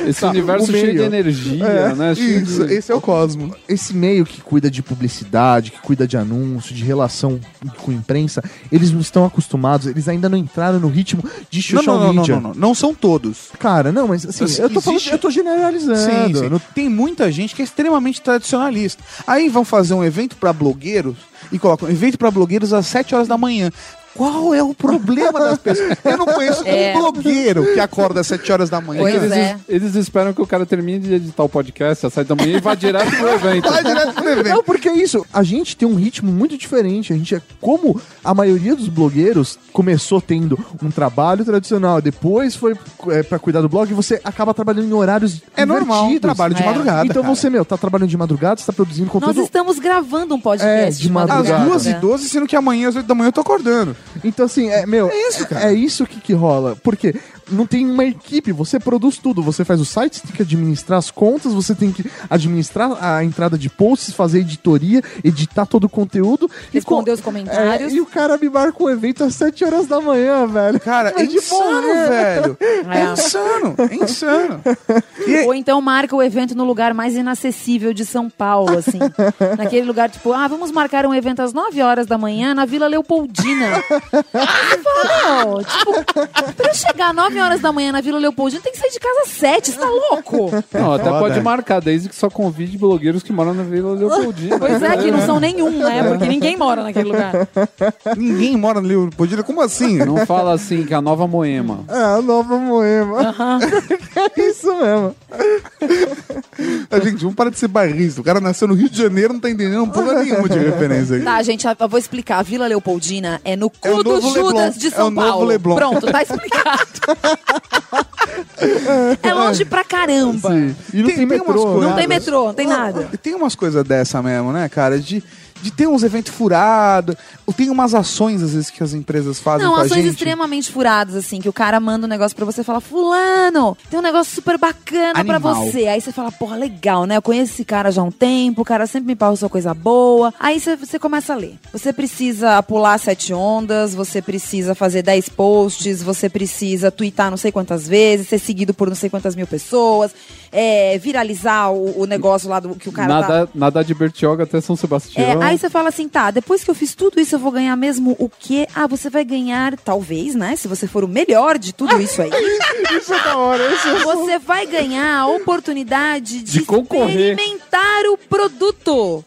Esse universo o cheio meio. de energia, né? Cheio Isso, de- esse é o cosmos. esse meio que cuida de publicidade, que cuida de anúncio, de relação com imprensa, eles não estão acostumados, eles ainda não entraram no ritmo de Não, social não, não, não, media. não, não. Não são todos. Cara, não, mas assim, Assim, eu tô falando, existe- eu tô generalizando. Sim, sim. Não- Tem muita gente que é extremamente tradicionalista. Aí vão fazer um evento pra blogueiros e colocam evento pra blogueiros às 7 horas da manhã. Qual é o problema das pessoas? Eu não conheço É. um blogueiro que acorda às 7 horas da manhã. Pois eles, é. eles esperam que o cara termine de editar o podcast às sete da manhã e vá direto pro evento. Vai direto pro evento. Não, porque é isso. A gente tem um ritmo muito diferente. A gente é como a maioria dos blogueiros começou tendo um trabalho tradicional, depois foi é, para cuidar do blog, você acaba trabalhando em horários É normal, um trabalho de É. madrugada. Então cara. você, meu, tá trabalhando de madrugada, você tá produzindo Nós conteúdo. estamos gravando um podcast É, de, de Às madrugada. madrugada. duas e 12, sendo que amanhã às 8 da manhã eu tô acordando. Então, assim, é, meu, É isso, cara. É isso que, que rola. Porque não tem uma equipe, você produz tudo. Você faz o site, você tem que administrar as contas, você tem que administrar a entrada de posts, fazer editoria, editar todo o conteúdo. e Responder os comentários. É, e o cara me marca um evento às 7 horas da manhã, velho. Cara, é de insano, morrer. velho. É É. insano, é insano. E- Ou então marca o evento no lugar mais inacessível de São Paulo, assim. Naquele lugar, tipo, ah, vamos marcar um evento às 9 horas da manhã na Vila Leopoldina. Não, tipo, pra eu chegar às 9 horas da manhã na Vila Leopoldina, tem que sair de casa às 7, você tá louco? Não, até Foda. pode marcar, desde que só convide blogueiros que moram na Vila Leopoldina. Pois é, que não são nenhum, né? Porque ninguém mora naquele lugar. Ninguém mora no Leopoldina, como assim? Não fala assim, que é a nova Moema. É, a nova Moema. é isso mesmo. A gente, vamos parar de ser bairrista. O cara nasceu no Rio de Janeiro, não tá entendendo porra nenhuma de referência aqui. Tá, gente, eu vou explicar. A Vila Leopoldina é no É cu do Judas Leblon. de É São o novo Paulo. Leblon. Pronto, tá explicado. é longe pra caramba. E não Tem- tem, metrô. Não tem metrô, não tem nada. E tem umas coisas dessa mesmo, né, cara? De, de ter uns eventos furados. Tem umas ações, às vezes, que as empresas fazem Não, com a ações gente. extremamente furadas, assim, que o cara manda um negócio pra você e fala, fulano, tem um negócio super bacana pra Animal. você. Aí você fala, porra, legal, né? Eu conheço esse cara já há um tempo, o cara sempre me passou coisa boa. Aí você, você começa a ler. Você precisa pular sete ondas, você precisa fazer dez posts, você precisa twittar não sei quantas vezes, ser seguido por não sei quantas mil pessoas, é, viralizar o, o negócio lá do que o cara tá... Nada, nada de Bertioga até São Sebastião. É, aí você fala assim, tá, depois que eu fiz tudo isso, eu vou ganhar mesmo o quê? Ah, você vai ganhar, talvez, né? Se você for o melhor de tudo isso aí. Isso é da hora. Isso é... Você vai ganhar a oportunidade de, De concorrer. experimentar o produto.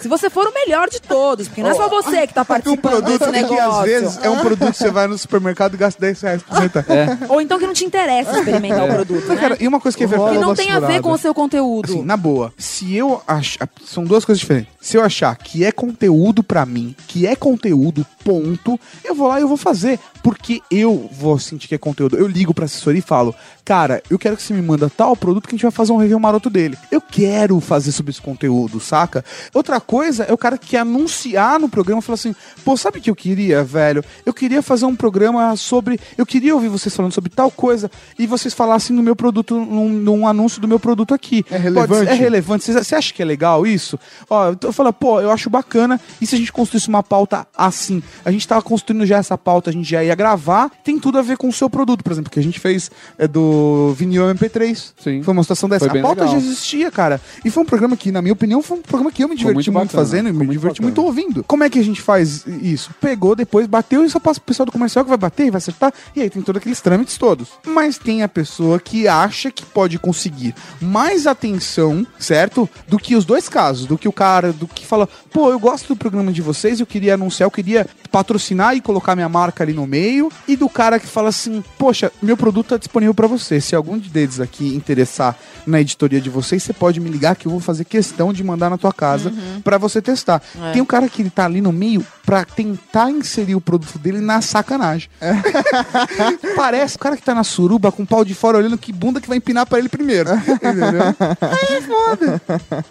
Se você for o melhor de todos, porque não é só você que tá Um participando produto desse que, negócio. às vezes, é um produto que você vai no supermercado e gasta 10 reais por experimentar. Ou então que não te interessa experimentar o produto, né? Cara, e uma coisa que é verdade. que não tem a ver com o seu conteúdo. Assim, na boa, se eu achar. São duas coisas diferentes. Se eu achar que é conteúdo pra mim, que é conteúdo, ponto, eu vou lá e eu vou fazer. Porque eu vou sentir que é conteúdo. Eu ligo pra assessoria e falo, cara, eu quero que você me manda tal produto que a gente vai fazer um review maroto dele. Eu quero fazer sobre esse conteúdo, saca? Outra coisa é o cara que anunciar no programa e falar assim, pô, sabe o que eu queria, velho? Eu queria fazer um programa sobre. Eu queria ouvir vocês falando sobre tal coisa e vocês falassem no meu produto, num, num anúncio do meu produto aqui. É relevante? Pode é relevante. Você- acha que é legal isso? Ó, eu falo, pô, eu acho bacana. E se a gente construísse uma pauta assim? A gente tava construindo já essa pauta, a gente já ia gravar. Tem tudo a ver com o seu produto, por exemplo, que a gente fez é, do vinil MP3. Sim. Foi uma situação dessa. A pauta legal. já existia, cara. E foi um programa que, na minha opinião, foi um programa que eu me diverti muito muito bacana, fazendo e me diverti muito ouvindo. Como é que a gente faz isso? Pegou, depois bateu e só passa pro pessoal do comercial que vai bater e vai acertar. E aí tem todos aqueles trâmites todos. Mas tem a pessoa que acha que pode conseguir mais atenção, certo? Do que os dois casos. Do que o cara, do que fala, pô, eu gosto do programa de vocês, eu queria anunciar, eu queria patrocinar e colocar minha marca ali no meio. E do cara que fala assim, poxa, meu produto tá disponível pra você. Se algum deles aqui interessar na editoria de vocês, você pode me ligar que eu vou fazer questão de mandar na tua casa pra você testar. É. Tem um cara que ele tá ali no meio pra tentar inserir o produto dele na sacanagem. Parece o cara que tá na suruba com o pau de fora olhando que bunda que vai empinar pra ele primeiro. Entendeu?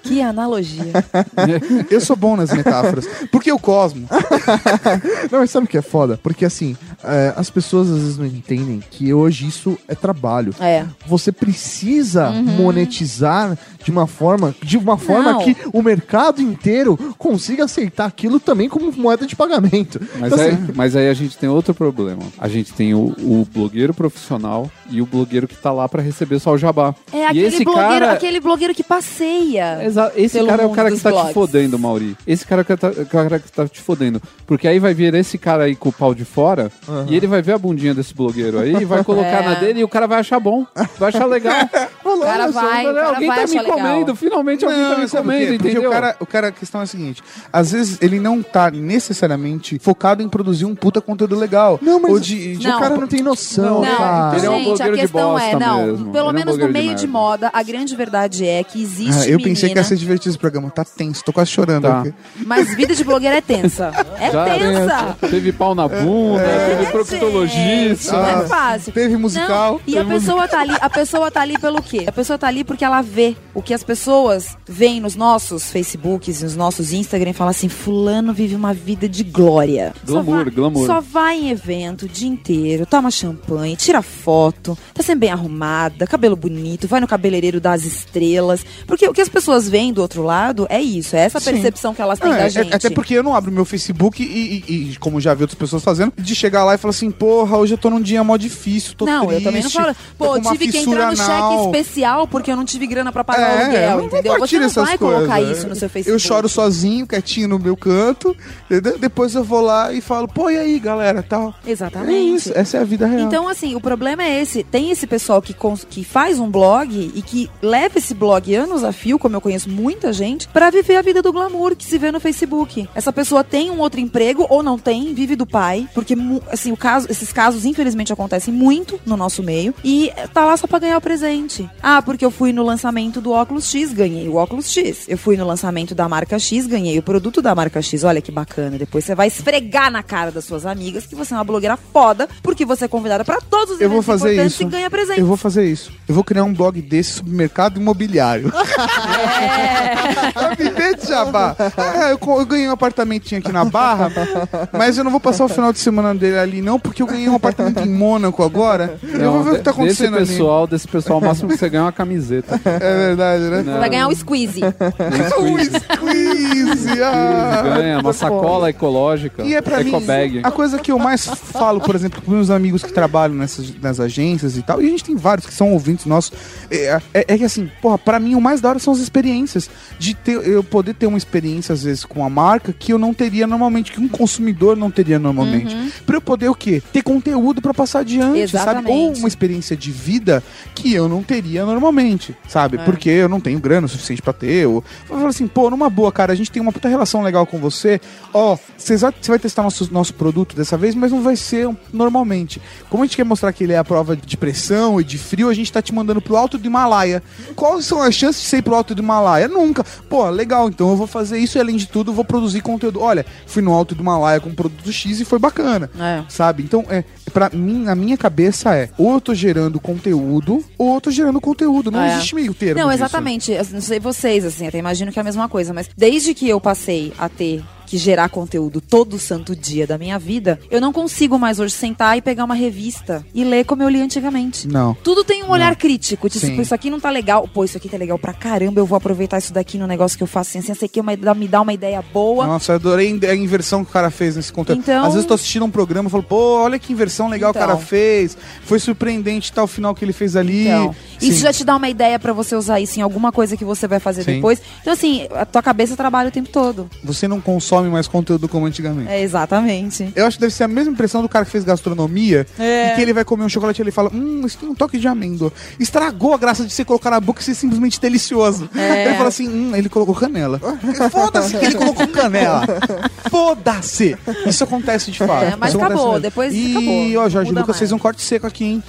Que analogia. Eu sou bom nas metáforas. Porque o Cosmo. Não, mas sabe o que é foda? Porque assim, é, as pessoas às vezes não entendem que hoje isso é trabalho. É. Você precisa monetizar de uma forma, de uma forma Não. que o mercado inteiro consiga aceitar aquilo também como moeda de pagamento. Mas, Então, aí, assim, mas aí a gente tem outro problema. A gente tem o, o blogueiro profissional e o blogueiro que tá lá pra receber só o jabá. É e aquele esse blogueiro, cara... aquele blogueiro que passeia. Exa- Esse pelo cara é o cara que tá te fodendo, Mauri. Esse cara que tá, o cara que tá te fodendo. Porque aí vai vir esse cara aí com o pau de fora e ele vai ver a bundinha desse blogueiro aí e vai colocar É. na dele e o cara vai achar bom. Vai achar legal. O cara vai, cara alguém vai tá me legal. comendo. Finalmente alguém tá me comendo, Porque entendeu? o cara, o cara, a questão é a seguinte: às vezes ele não tá necessariamente focado em produzir um puta conteúdo legal. Não, mas Ou de, de- Não. o cara não tem noção, Não, cara. ele é um gente, a de questão é, não, mesmo. pelo Ele é um menos no blogueiro de meio de, merda. moda, a grande verdade é que existe Ah, eu pensei que ia ser divertido esse programa. Tá tenso, tô quase chorando Tá. aqui. mas vida de blogueira é tensa. É Já tensa. Teve pau na bunda, teve Gente, proctologista. Não é fácil. teve musical, Não, e teve a pessoa tá ali, a pessoa tá ali pelo quê? A pessoa tá ali porque ela vê o que as pessoas veem nos nossos Facebooks, nos nossos Instagram e fala assim: fulano vive uma vida de glória. Só Glamour, vai- glamour. Só vai em evento o dia inteiro, toma champanhe, tira foto, tá sempre bem arrumada, cabelo bonito, vai no cabeleireiro das estrelas. Porque o que as pessoas veem do outro lado é isso, é essa Sim. percepção que elas têm É, da é- gente. Até porque eu não abro meu Facebook e, e- e, como já vi outras pessoas fazendo, de chegar lá e falar assim, porra, hoje eu tô num dia mó difícil, tô não, triste. eu também não falo. Pô, tive que fissura entrar no cheque anal." especial porque eu não tive grana pra pagar o É, aluguel, eu não entendeu? Você não essas vai colocar coisas. isso no seu Facebook. Eu choro sozinho, quietinho no meu canto, entendeu? Depois eu vou lá e falo, pô, e aí, galera, tal. É Exatamente. isso, essa é a vida real. Então, assim, o problema é esse. Tem esse pessoal que, cons- que faz um blog e que leva esse blog anos a fio, como eu conheço muita gente, pra viver a vida do glamour que se vê no Facebook. Essa pessoa tem um outro emprego ou não tem, vive do pai, porque, assim, o caso, esses casos, infelizmente, acontecem muito no nosso meio e tá lá só pra ganhar o presente. Ah, porque eu fui no lançamento do óculos X, ganhei o óculos X. Eu fui no lançamento da marca X, ganhei o produto da marca X. Olha que bacana. Depois você vai esfregar na cara das suas amigas que você é uma blogueira foda, porque você é convidada pra todos os Eu vou eventos fazer importantes isso. e ganha presente. Eu vou fazer isso. Eu vou criar um blog desse sobre mercado imobiliário. viver de jabá. É, eu, co- eu ganhei um apartamentinho aqui na Barra, mas eu não vou passar o final de semana dele ali, não, porque eu ganhei um apartamento em Mônaco agora. eu vou ver o que tá acontecendo desse ali. pessoal, desse pessoal, o máximo que você ganha é uma camiseta. É verdade, né? Não. Vai ganhar o squeeze. Squeeze, ah. Ganha uma sacola ecológica, E é pra mim, ecobag. a coisa que eu mais falo, por exemplo, com meus amigos que trabalham nessas nas agências e tal, e a gente tem vários que são ouvintes nossos, é, é- é que assim, porra, pra mim o mais da hora são as experiências. De ter, eu poder ter uma experiência, às vezes, com a marca que eu não teria normalmente, que um consumidor não teria normalmente. Pra eu poder o quê? Ter conteúdo pra passar adiante, sabe? Ou Exatamente. uma experiência de vida que eu não teria normalmente, sabe? Porque eu não tenho grana o suficiente pra ter. Ou... Eu falo assim, pô, numa boa, cara, a gente tem uma puta relação legal com você. Ó, você vai, você vai testar nosso, nosso produto dessa vez, mas não vai ser normalmente. Como a gente quer mostrar que ele é a prova de pressão e de frio, a gente tá te mandando pro alto do Himalaia. Quais são as chances de você ir pro alto do Himalaia? Nunca. Pô, legal, então eu vou fazer isso e além de tudo, eu vou produzir conteúdo. Olha, fui no alto do Himalaia com produto X e foi bacana É. sabe? Então, é, para mim, na minha cabeça é, ou eu tô gerando conteúdo, ou eu tô gerando conteúdo. Não É. existe meio termo. Não, exatamente. Não sei vocês, assim, até imagino que é a mesma coisa, mas desde que eu passei a ter que gerar conteúdo todo santo dia da minha vida, eu não consigo mais hoje sentar e pegar uma revista e ler como eu li antigamente. Não. Tudo tem um olhar crítico. Tipo, Sim. isso aqui não tá legal. Pô, isso aqui tá legal pra caramba. Eu vou aproveitar isso daqui no negócio que eu faço assim, assim, aqui uma- dá- me dá uma ideia boa. Nossa, eu adorei a inversão que o cara fez nesse conteúdo. Então- Às vezes eu tô assistindo um programa e falo, pô, olha que inversão legal Então. o cara fez. Foi surpreendente tal final que ele fez ali. Então, isso já te dá uma ideia pra você usar isso em alguma coisa que você vai fazer Sim. depois. Então, assim, a tua cabeça trabalha o tempo todo. Você não consome mais conteúdo como antigamente. É, exatamente. Eu acho que deve ser a mesma impressão do cara que fez gastronomia É. e que ele vai comer um chocolate e ele fala: Hum, isso tem um toque de amêndoa. Estragou a graça de você colocar na boca e ser simplesmente delicioso. É. Ele fala assim: Hum, ele colocou canela. Foda-se que ele colocou canela. Foda-se! Isso acontece de fato. É, mas Isso acabou, depois e, acabou. ó, Jorge Muda Lucas mais. fez um corte seco aqui, hein?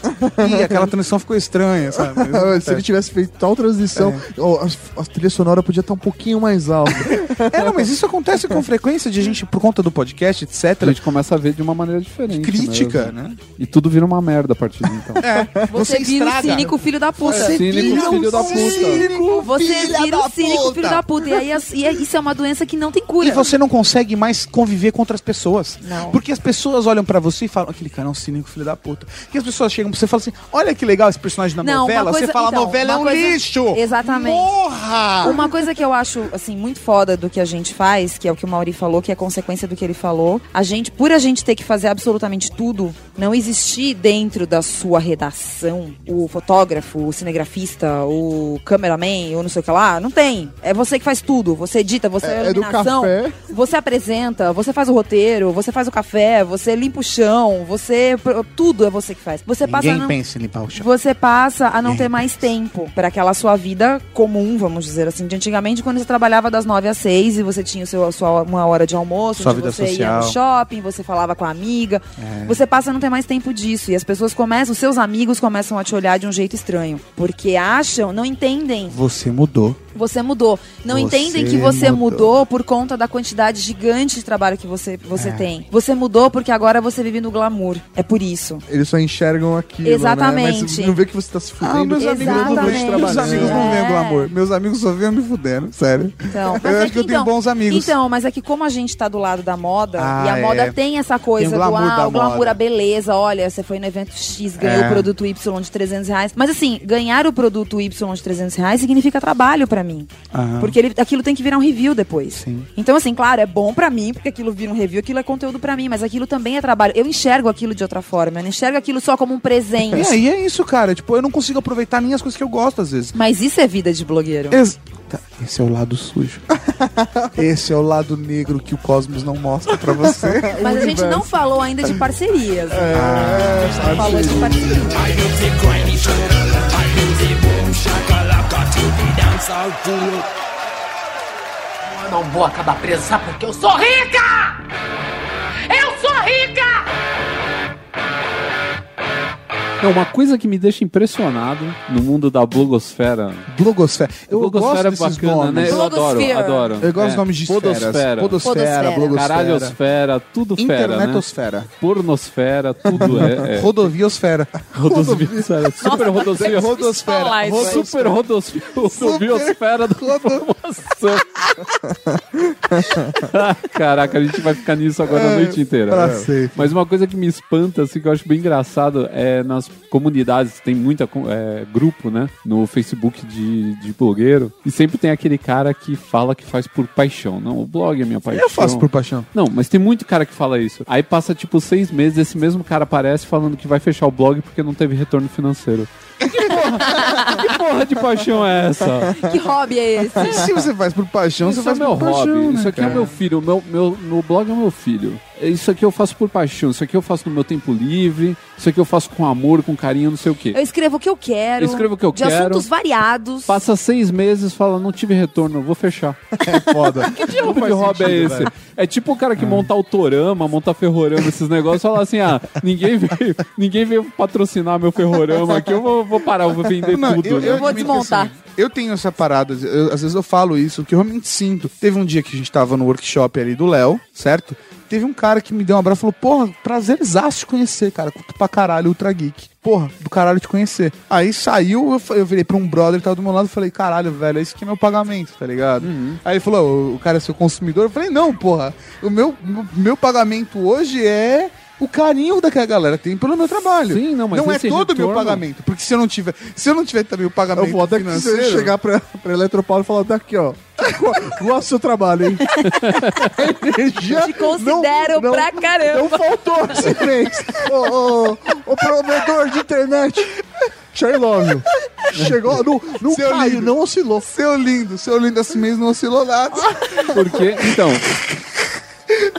e aquela transição ficou estranha, sabe? Se ele tivesse feito tal transição, ó, a, a trilha sonora podia estar um pouquinho mais alta. É, não, mas isso acontece com frequência de a gente, por conta do podcast, etc. A gente começa a ver de uma maneira diferente. Crítica, mesmo. né? E tudo vira uma merda a partir de então. Você, vira um cínico filho da puta. Você Cínico filho da puta. cínico Você vira um cínico puta. filho da puta. E aí e é- isso é uma doença que não tem cura. E você não consegue mais conviver com outras pessoas. Não. Porque as pessoas olham pra você e falam, aquele cara é um cínico filho da puta. E as pessoas chegam pra você e falam assim, olha que legal esse personagem na Não, novela. coisa- você fala, então, novela é um coisa- lixo! Exatamente. Morra! Uma coisa que eu acho, assim, muito foda do que a gente faz, que é o que o Mauri falou, que é consequência do que ele falou, a gente, por a gente ter que fazer absolutamente tudo, não existir dentro da sua redação o fotógrafo, o cinegrafista, o cameraman, ou não sei o que lá, não tem. É você que faz tudo. Você edita, você é, É- é do iluminação, café. você apresenta, você faz o roteiro, você faz o café, você limpa o chão, você... Tudo é você que faz. Você passa... Ninguém não- pensa em limpar o chão. você passa a não ter mais tempo para aquela sua vida comum, vamos dizer assim. De antigamente, quando você trabalhava das nove às seis e você tinha o seu, a sua uma hora de almoço, Sua você ia social. no shopping, você falava com a amiga. É. Você passa a não ter mais tempo disso. E as pessoas começam, os seus amigos começam a te olhar de um jeito estranho. Porque acham, não entendem. Você mudou. Você mudou. Não Você entendem que você mudou. mudou. por conta da quantidade gigante de trabalho que você, É. você tem. Você mudou porque agora você vive no glamour. É por isso. Eles só enxergam aquilo, Exatamente. Né? Mas não vê que você tá se fudendo. Ah, meus amigos, Exatamente. não veem meus amigos não veem É. glamour. Meus amigos só veem me fudendo, sério. Então, mas eu é acho que eu tenho então, bons amigos. Então, mas é que como a gente tá do lado da moda, Ah, e a moda é. tem essa coisa Tem o glamour do ah, da o glamour, moda. a beleza, olha, você foi no evento X, ganhou É. o produto Y de 300 reais. Mas assim, ganhar o produto Y de 300 reais significa trabalho pra mim. Aham. Porque ele- aquilo tem que virar um review depois. Sim. Então, assim, claro, é bom pra mim, porque aquilo vira um review, aquilo é conteúdo pra mim, mas aquilo também é trabalho. Eu enxergo aquilo de outra forma, eu não enxergo aquilo só como um presente. E aí é isso, cara. Tipo, eu não consigo aproveitar nem as coisas que eu gosto, às vezes. Mas isso é vida de blogueiro. Ex- Tá, Esse é o lado sujo. Esse é o lado negro que o cosmos não mostra pra você. Mas a gente não falou ainda de parcerias. né? É, a gente não falou de parcerias. Eu não vou acabar presa, porque eu sou rica! Não, uma coisa que me deixa impressionado no mundo da blogosfera. Blogosfera. Eu blogosfera gosto desses bacana, nomes. né? Eu adoro, adoro. Eu gosto É, dos nomes de esferas. podosfera. Podosfera, Podosfera. blogosfera. Caralhosfera, tudo fera, né? Internetosfera. Pornosfera, tudo é. é. Rodoviosfera. Rodosfera, super rodosfera. Rodosfera. Super rodosfera, rodoviosfera da informação. Caraca, a gente vai ficar nisso agora a noite inteira. pra sempre. Mas uma coisa que me espanta, assim, que eu acho bem engraçado, é nas comunidades, tem muita é, grupo, né, no Facebook de, de blogueiro, e sempre tem aquele cara que fala que faz por paixão. Não, o blog é minha paixão. Eu faço por paixão. Não, mas tem muito cara que fala isso. Aí passa tipo seis meses, esse mesmo cara aparece falando que vai fechar o blog porque não teve retorno financeiro. Que porra, que porra de paixão é essa? Que hobby é esse? Se você faz por paixão, Isso você é faz meu por paixão. hobby, né, isso aqui é cara? meu filho, o meu, meu, meu blog é meu filho. Isso aqui eu faço por paixão, isso aqui eu faço no meu tempo livre, isso aqui eu faço com amor, com carinho, não sei o quê. Eu escrevo o que eu quero. Eu escrevo o que eu de quero. assuntos variados. Passa seis meses, fala, não tive retorno, vou fechar. É foda. Que tipo de hobby é esse? É tipo o cara que monta autorama, monta ferrorama, esses negócios, fala assim, ah, ninguém veio, ninguém veio patrocinar meu ferrorama aqui, eu vou, vou parar, eu vou vender Não, tudo. eu- né? eu Vou desmontar. assim, eu tenho essa parada, eu- às vezes eu falo isso, que eu realmente sinto. Teve um dia que a gente tava no workshop ali do Léo, certo? Teve um cara que me deu um abraço e falou: Porra, prazerzaço te conhecer, cara. Curto pra caralho, Ultra Geek. Porra, do caralho te conhecer. Aí saiu, eu, eu virei pra um brother que tava do meu lado e falei: Caralho, velho, esse aqui é meu pagamento, tá ligado? Aí ele falou: O cara é seu consumidor? Eu falei: Não, porra, o meu, meu, meu pagamento hoje é. O carinho daquela galera tem pelo meu trabalho. Sim, não, mas não é todo o meu pagamento. Porque se eu não tiver, se eu não tiver também o pagamento Eu vou até que você financeiro, chegar pra, pra Eletropaulo e falar daqui, ó. Gosto do seu trabalho, hein? Energia. Te considero não, pra não, caramba. Não faltou esse mês. Ô, ô, ô, provedor de internet. Share love. Chegou, não, não Seu caiu, lindo. não oscilou. Seu lindo, seu lindo esse mês não oscilou nada. Porque, então,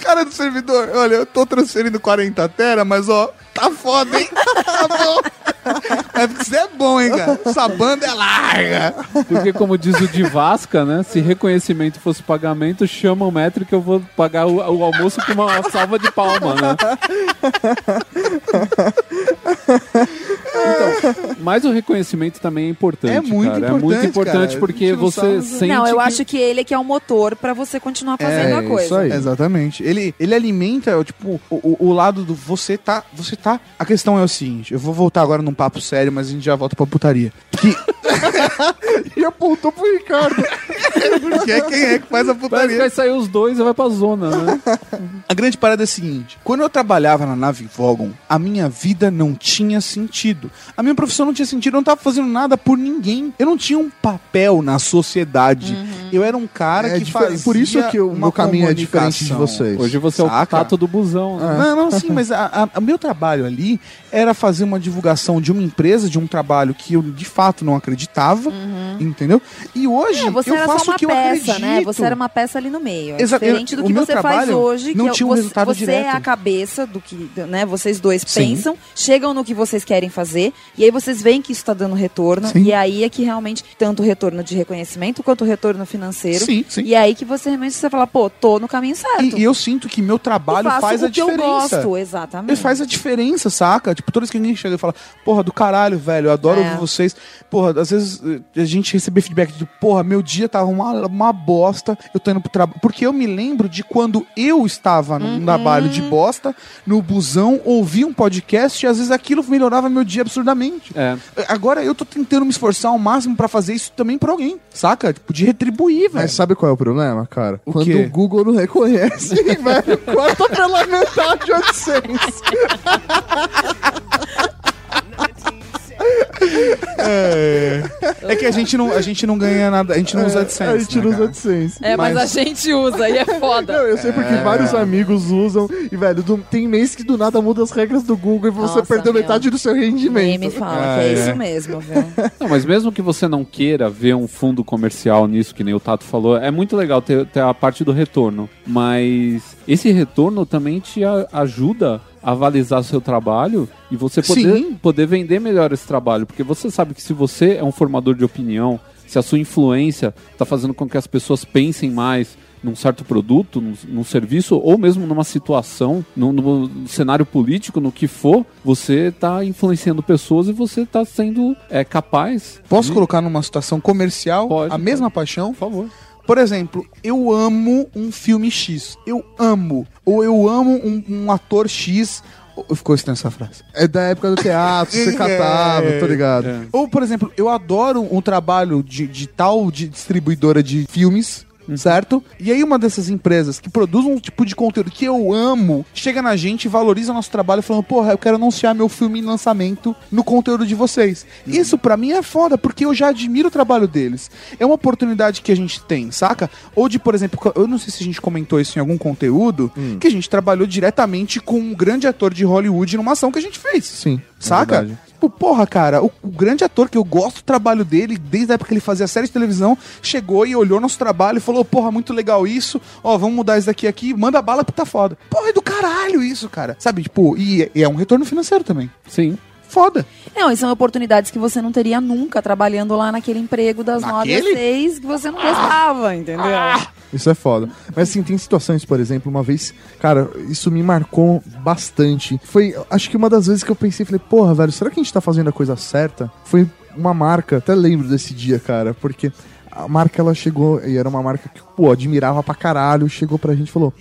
Cara do servidor, olha, eu tô transferindo 40 tera, mas ó, tá foda, hein? Tá bom. É porque você é bom, hein, cara? Essa banda é larga. porque como diz o de Vasca, né? Se reconhecimento fosse pagamento, chama o metro que eu vou pagar o, o almoço com uma salva de palma, né? Então, mas o reconhecimento também é importante, É muito cara. é muito importante, importante cara. porque você sabe- sente Não, eu que- acho que ele que é o motor pra você continuar fazendo a coisa. isso aí. Exatamente. Ele, ele alimenta, tipo, o, o- o lado do você tá. Você tá. A questão é o seguinte: eu vou voltar agora num papo sério, mas a gente já volta pra putaria. Que, E apontou pro Ricardo. que é quem é que faz a putaria. vai sair os dois e vai pra zona, né? A grande parada é a seguinte: quando eu trabalhava na nave Vogon, a minha vida não tinha sentido. A minha profissão não tinha sentido, eu não tava fazendo nada por ninguém. Eu não tinha um papel na sociedade. Eu era um cara É que fazia por isso que o meu caminho é diferente de vocês. Hoje você é o Saca? tato do busão, né? Não, não, sim, mas o meu trabalho ali era fazer uma divulgação de uma empresa, de um trabalho que eu de fato não acreditava, entendeu? E hoje É, eu faço o que eu peça, acredito. né? Você era uma peça ali no meio. É diferente do que você faz trabalho hoje, não que é- tinha um você, resultado você é direto. a cabeça do que, né? Vocês dois Sim. pensam, chegam no que vocês querem fazer, e aí vocês veem que isso tá dando retorno, Sim. e aí é que realmente, tanto o retorno de reconhecimento quanto o retorno financeiro. Sim, sim. E aí que você realmente você fala, pô, tô no caminho certo. E, e eu sinto que meu trabalho faz a o que eu diferença. gosto, exatamente. Ele faz a diferença, saca? Tipo, toda vez que alguém chega e fala, porra, do caralho, velho, eu adoro É. ouvir vocês. Porra, às vezes eh, a gente recebe feedback de, porra, meu dia tava uma, uma bosta, eu tô indo pro trabalho. Porque eu me lembro de quando eu estava num Uhum. trabalho de bosta, no busão, ouvi um podcast e às vezes aquilo melhorava meu dia absurdamente. É. Agora eu tô tentando me esforçar ao máximo pra fazer isso também pra alguém, saca? Tipo, de retribuir, velho. Mas sabe qual é o problema, cara? O Quando quê? o Google não reconhece, velho, corta pela metade de AdSense. É, é que a gente não, a gente não ganha nada, a gente não usa AdSense. A gente né, não usa cara? AdSense. É, mas, Mas- a gente usa, e é foda. Não, eu sei porque vários amigos usam e, velho, do- tem mês que do nada muda as regras do Google e você Nossa, perdeu meu. metade do seu Nem rendimento. me fala, Ah, que é, é. isso mesmo, viu? Não, mas mesmo que você não queira ver um fundo comercial nisso, que nem o Tato falou, é muito legal ter, ter a parte do retorno. Mas esse retorno também te ajuda avalizar seu trabalho e você poder, Sim. poder vender melhor esse trabalho. Porque você sabe que se você é um formador de opinião, se a sua influência está fazendo com que as pessoas pensem mais num certo produto, num, num serviço, ou mesmo numa situação, num, num cenário político, no que for, você está influenciando pessoas e você está sendo é, capaz. Posso de- colocar numa situação comercial Pode, a mesma paixão? Por favor. Por exemplo, eu amo um filme X. Eu amo. Ou eu amo um, um ator X. Ou- Ficou extensa essa frase. É da época do teatro, você É. catava, tô ligado. É. Ou, por exemplo, eu adoro um trabalho de, de tal de distribuidora de filmes. Certo? E aí uma dessas empresas que produz um tipo de conteúdo que eu amo, chega na gente, valoriza nosso trabalho falando, porra, eu quero anunciar meu filme em lançamento no conteúdo de vocês. Isso pra mim é foda, porque eu já admiro o trabalho deles. É uma oportunidade que a gente tem, saca? Ou de, por exemplo, eu não sei se a gente comentou isso em algum conteúdo, que a gente trabalhou diretamente com um grande ator de Hollywood numa ação que a gente fez. Sim. Saca? é. Tipo, porra, cara, o, o grande ator que eu gosto do trabalho dele, desde a época que ele fazia série de televisão, chegou e olhou nosso trabalho e falou, porra, muito legal isso, ó, vamos mudar isso daqui aqui, manda bala porque tá foda. Porra, é do caralho isso, cara. Sabe, tipo, e, e é um retorno financeiro também. Sim. Foda. Não, e são oportunidades que você não teria nunca trabalhando lá naquele emprego das nove às Naquele? seis que você não gostava, entendeu? Isso é foda. Mas assim, tem situações, por exemplo, uma vez, cara, isso me marcou bastante. Foi, acho que uma das vezes que eu pensei, falei, porra, velho, será que a gente tá fazendo a coisa certa? Foi uma marca, até lembro desse dia, cara, porque a marca ela chegou, e era uma marca que, pô, admirava pra caralho, chegou pra gente e falou: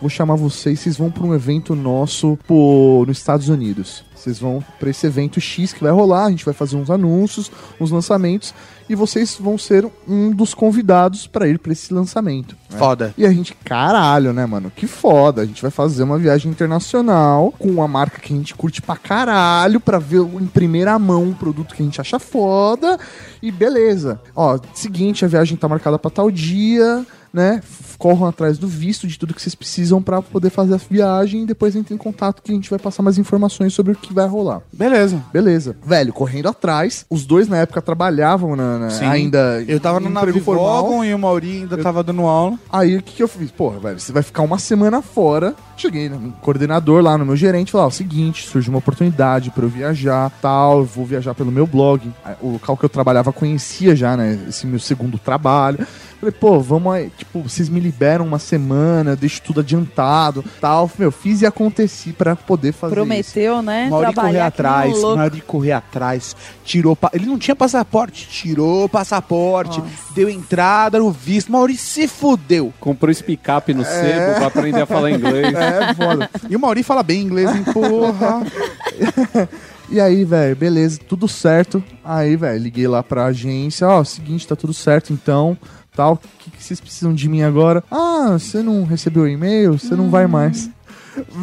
Vou chamar vocês, vocês vão pra um evento nosso pô, nos Estados Unidos. Vocês vão pra esse evento X que vai rolar, a gente vai fazer uns anúncios, uns lançamentos, e vocês vão ser um dos convidados pra ir pra esse lançamento. né? Foda. E a gente, caralho, né, mano? Que foda. A gente vai fazer uma viagem internacional com uma marca que a gente curte pra caralho, pra ver em primeira mão um produto que a gente acha foda. E beleza. Ó, seguinte, a viagem tá marcada pra tal dia, né? Corram atrás do visto, de tudo que vocês precisam pra poder fazer a viagem. E depois entrem em contato que a gente vai passar mais informações sobre o que vai rolar. Beleza. Beleza. Velho, correndo atrás. Os dois na época trabalhavam na, na- Sim. ainda. Eu tava no emprego Navivogon e o Mauri ainda tava dando aula. Aí o que, que eu fiz? Porra, velho, você vai ficar uma semana fora. Cheguei no coordenador lá no meu gerente, falei, ó, o seguinte, surgiu uma oportunidade pra eu viajar, tal, eu vou viajar pelo meu blog. O local que eu trabalhava conhecia já, né, esse meu segundo trabalho. Falei, pô, vamos aí, tipo, vocês me liberam uma semana, eu deixo tudo adiantado, tal. Meu, fiz e aconteci pra poder fazer isso. Prometeu, né? Mauri correr Trabalhar que nem um atrás, louco. Mauri correr atrás, tirou. pa- Ele não tinha passaporte, tirou o passaporte, deu entrada no visto. Mauri se fudeu. Comprou esse picape no sebo pra aprender a falar inglês. É, foda. E o Mauri fala bem inglês, hein, porra. E aí, velho, beleza, tudo certo. Aí, velho, liguei lá pra agência, ó, seguinte, tá tudo certo então, tal. O que, que vocês precisam de mim agora? Ah, você não recebeu o e-mail? Você não vai mais.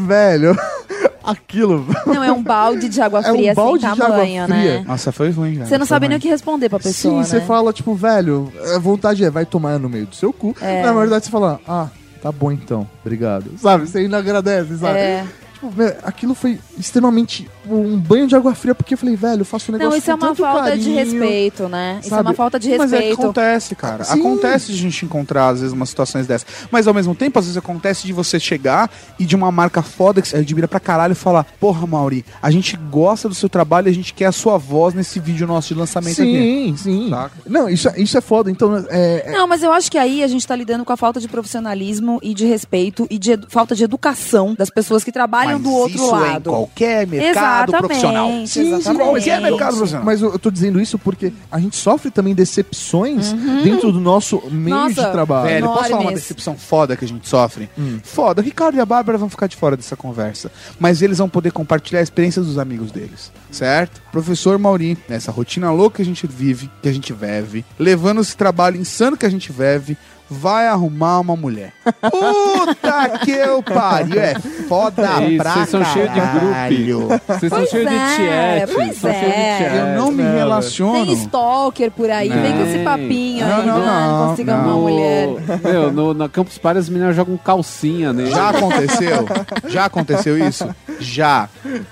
Velho, aquilo. Não, é um balde de água É um fria balde sem de água tamanho, fria. né? Nossa, foi ruim, cara. Você não Foi sabe nem ruim. o que responder pra pessoa, Sim, né? você fala, tipo, velho, a vontade é, vai tomar no meio do seu cu. É. Na verdade, você fala, ah, tá bom então, obrigado. Sabe, você ainda agradece, sabe? É. Tipo, velho, aquilo foi extremamente um banho de água fria, porque eu falei, velho, eu faço um negócio Não, isso é uma falta de carinho. respeito, né? Isso é sabe? uma falta de Mas é que respeito. acontece, cara. Sim. Acontece de a gente encontrar, às vezes, umas situações dessas. Mas ao mesmo tempo, às vezes acontece de você chegar e de uma marca foda que você admira pra caralho e falar: Porra, Mauri, a gente gosta do seu trabalho e a gente quer a sua voz nesse vídeo nosso de lançamento aqui. Sim, sim. Não, isso, é- isso é foda. Então, é, é- Não, mas eu acho que aí a gente tá lidando com a falta de profissionalismo e de respeito e de falta de educação das pessoas que trabalham Mas do outro isso é em lado. qualquer mercado Exatamente, profissional. Sim, exatamente. qualquer mercado profissional. Mas eu, tô dizendo isso porque a gente sofre também decepções dentro do nosso meio Nossa, de trabalho. Velho, posso falar uma decepção foda que a gente sofre? Hum. Foda. O Ricardo e a Bárbara vão ficar de fora dessa conversa. Mas eles vão poder compartilhar a experiência dos amigos deles. Certo? Professor Mauri, nessa rotina louca que a gente vive, que a gente vive, levando esse trabalho insano que a gente vive, vai arrumar uma mulher. Puta que eu pariu. É foda É isso, pra vocês são cheios de grupo. Vocês são cheios de é, tiete. pois é. Eu não me Não, relaciono. Tem stalker por aí, vem com esse papinho Não, aí, não, né? não, consiga não. uma mulher. Meu, no, na Campus Party as meninas jogam calcinha nele. Já aconteceu? Já aconteceu isso? Já.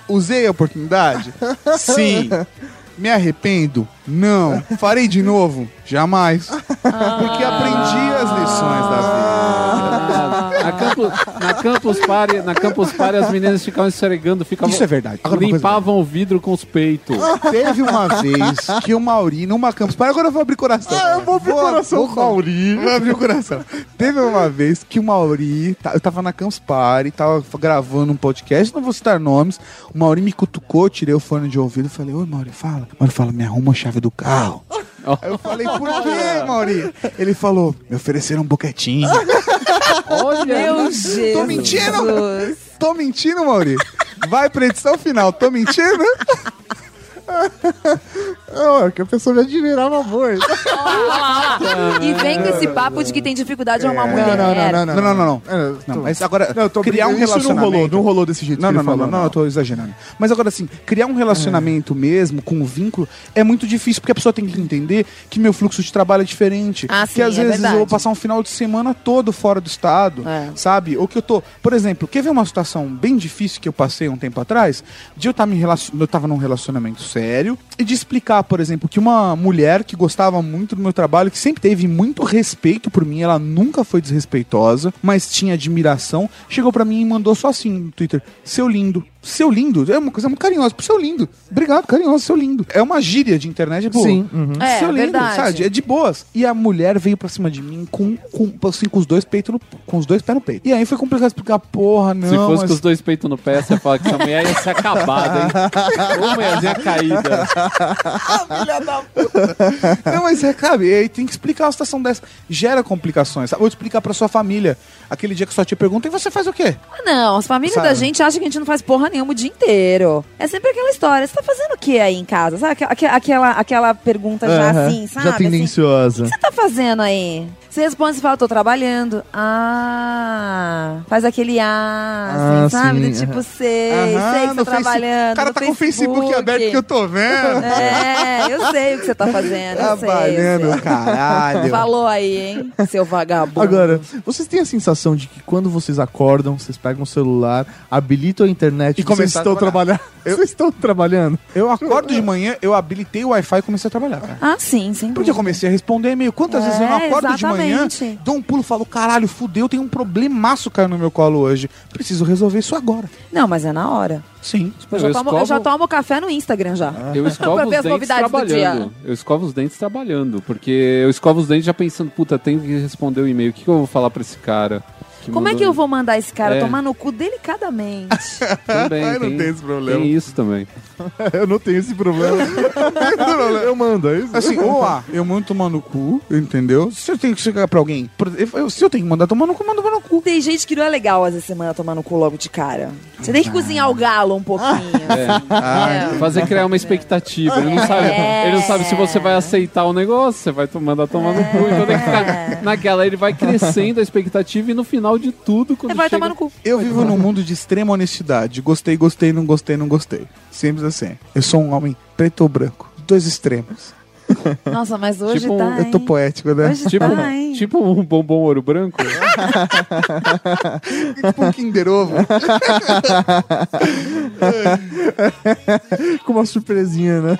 Usei a oportunidade? Sim. Me arrependo? Não. Farei de novo? Jamais. Porque aprendi as lições da vida. Na campus, na campus Party, na Campus Party as meninas ficavam esfregando, ficavam Isso é verdade. Agora, uma limpavam o vidro com os peitos. Teve uma vez que o Mauri, numa campus party, agora eu vou abrir coração. Ah, eu vou abrir coração com o Mauri. Vou abrir o coração. Teve uma vez que o Mauri, tá- eu tava na campus party, tava gravando um podcast, não vou citar nomes. O Mauri me cutucou, tirei o fone de ouvido e falei: Oi, Mauri, fala. Mauri fala: Me arruma a chave do carro. Aí eu falei: Por quê, Mauri? Ele falou: Me ofereceram um boquetinho. Olha, Meu Jesus. Tô mentindo? Tô mentindo, Mauri? Vai pra edição final, tô mentindo? É, que a pessoa me admirava muito. E vem com esse papo de que tem dificuldade de arrumar É. mulher. Não, não, não, não. É, Não, tô- mas agora, Não, eu tô criar um relacionamento... não rolou, não rolou desse jeito Não, que não, ele não, falou, não, não, eu tô exagerando. Mas agora, assim, criar um relacionamento mesmo, com um vínculo, é muito difícil, porque a pessoa tem que entender que meu fluxo de trabalho é diferente. Ah, que sim, às é vezes verdade. eu vou passar um final de semana todo fora do estado, É. sabe? Ou que eu tô... Por exemplo, quer ver uma situação bem difícil que eu passei um tempo atrás? De eu estar me relacion... eu tava num relacionamento sério e de explicar, por exemplo, que uma mulher que gostava muito do meu trabalho, que sempre teve muito respeito por mim, ela nunca foi desrespeitosa, mas tinha admiração, chegou pra mim e mandou só assim no Twitter: "Seu lindo". Seu lindo. É uma coisa muito carinhosa. Pro seu lindo. Obrigado, carinhoso, seu lindo. É uma gíria de internet. Tipo, Sim, uhum. É, seu lindo, verdade. sabe? É de boas. E a mulher veio pra cima de mim com, com, assim, com os dois peitos no, com os dois pés no peito. E aí foi complicado explicar, porra, não. Se fosse mas- com os dois peitos no pé, você fala que essa mulher ia ser acabada, hein? Ô, mulherzinha caída. Não, mas é, cara, e aí tem que explicar uma situação dessa. Gera complicações. sabe? Ou explicar pra sua família. Aquele dia que sua tia pergunta, e você faz o quê? Ah, Não, as famílias Sabe? da gente acham que a gente não faz porra nenhuma o dia inteiro. É sempre aquela história. Você tá fazendo o que aí em casa? Sabe? Aquela, aquela- aquela, pergunta já Aham, assim, sabe? Já Assim, tendenciosa. O que você tá fazendo aí? Você responde e fala, tô trabalhando. Ah, faz aquele ah, Ah, assim, sabe? sim, Do tipo, sei, Aham, sei que você tá trabalhando. O cara no tá com o Facebook aberto que eu tô vendo. É, eu sei o que você tá fazendo. Eu sei, eu Trabalhando, sei. caralho. Falou aí, hein, seu vagabundo. Agora, vocês têm a sensação de que quando vocês acordam, vocês pegam o celular, habilitam a internet E vocês começar a estão trabalhar. trabalhando. Vocês estão trabalhando? Eu acordo de manhã, eu habilitei o Wi-Fi e comecei a trabalhar, cara. Ah, sim, sim. Porque eu comecei a responder e-mail. Quantas É, vezes eu não acordo de manhã, exatamente. dou um pulo e falo, caralho, fudeu, tem um problemaço caindo no meu colo hoje. Preciso resolver isso agora. Não, mas é na hora. Sim. Eu, já Eu tomo, eu já tomo café no Instagram já. Eu escovo Pra os ver dentes trabalhando. Eu escovo os dentes trabalhando. Porque eu escovo os dentes já pensando, puta, tenho que responder o e-mail. O que, que eu vou falar pra esse cara? Como é que eu vou mandar esse cara É. tomar no cu delicadamente? Também, Eu não tem, esse problema. Tem isso também. eu não tenho esse problema. eu mando, é isso? Assim, ou A, eu mando tomar no cu, entendeu? Se eu tenho que chegar pra alguém, eu- se eu tenho que mandar tomar no cu, manda tomar no cu. Tem gente que não é legal às vezes você manda tomar no cu logo de cara. Você tem que cozinhar o galo um pouquinho. assim. É. Fazer criar uma expectativa. Ele não, sabe, É. ele não sabe se você vai aceitar o negócio, você vai mandar tomar no cu. Então tem que ficar naquela. Ele vai crescendo a expectativa e no final de tudo, quando Você vai chega... tomar no cu. Eu vivo num mundo de extrema honestidade. Gostei, gostei, não gostei, não gostei. Simples assim. Eu sou um homem preto ou branco. Dois extremos. Nossa, mas hoje Tipo, tá, Eu tô poético, né? Hoje Tipo, tá, hein? tipo um bombom ouro branco. tipo um Kinder Ovo. Com uma surpresinha, né?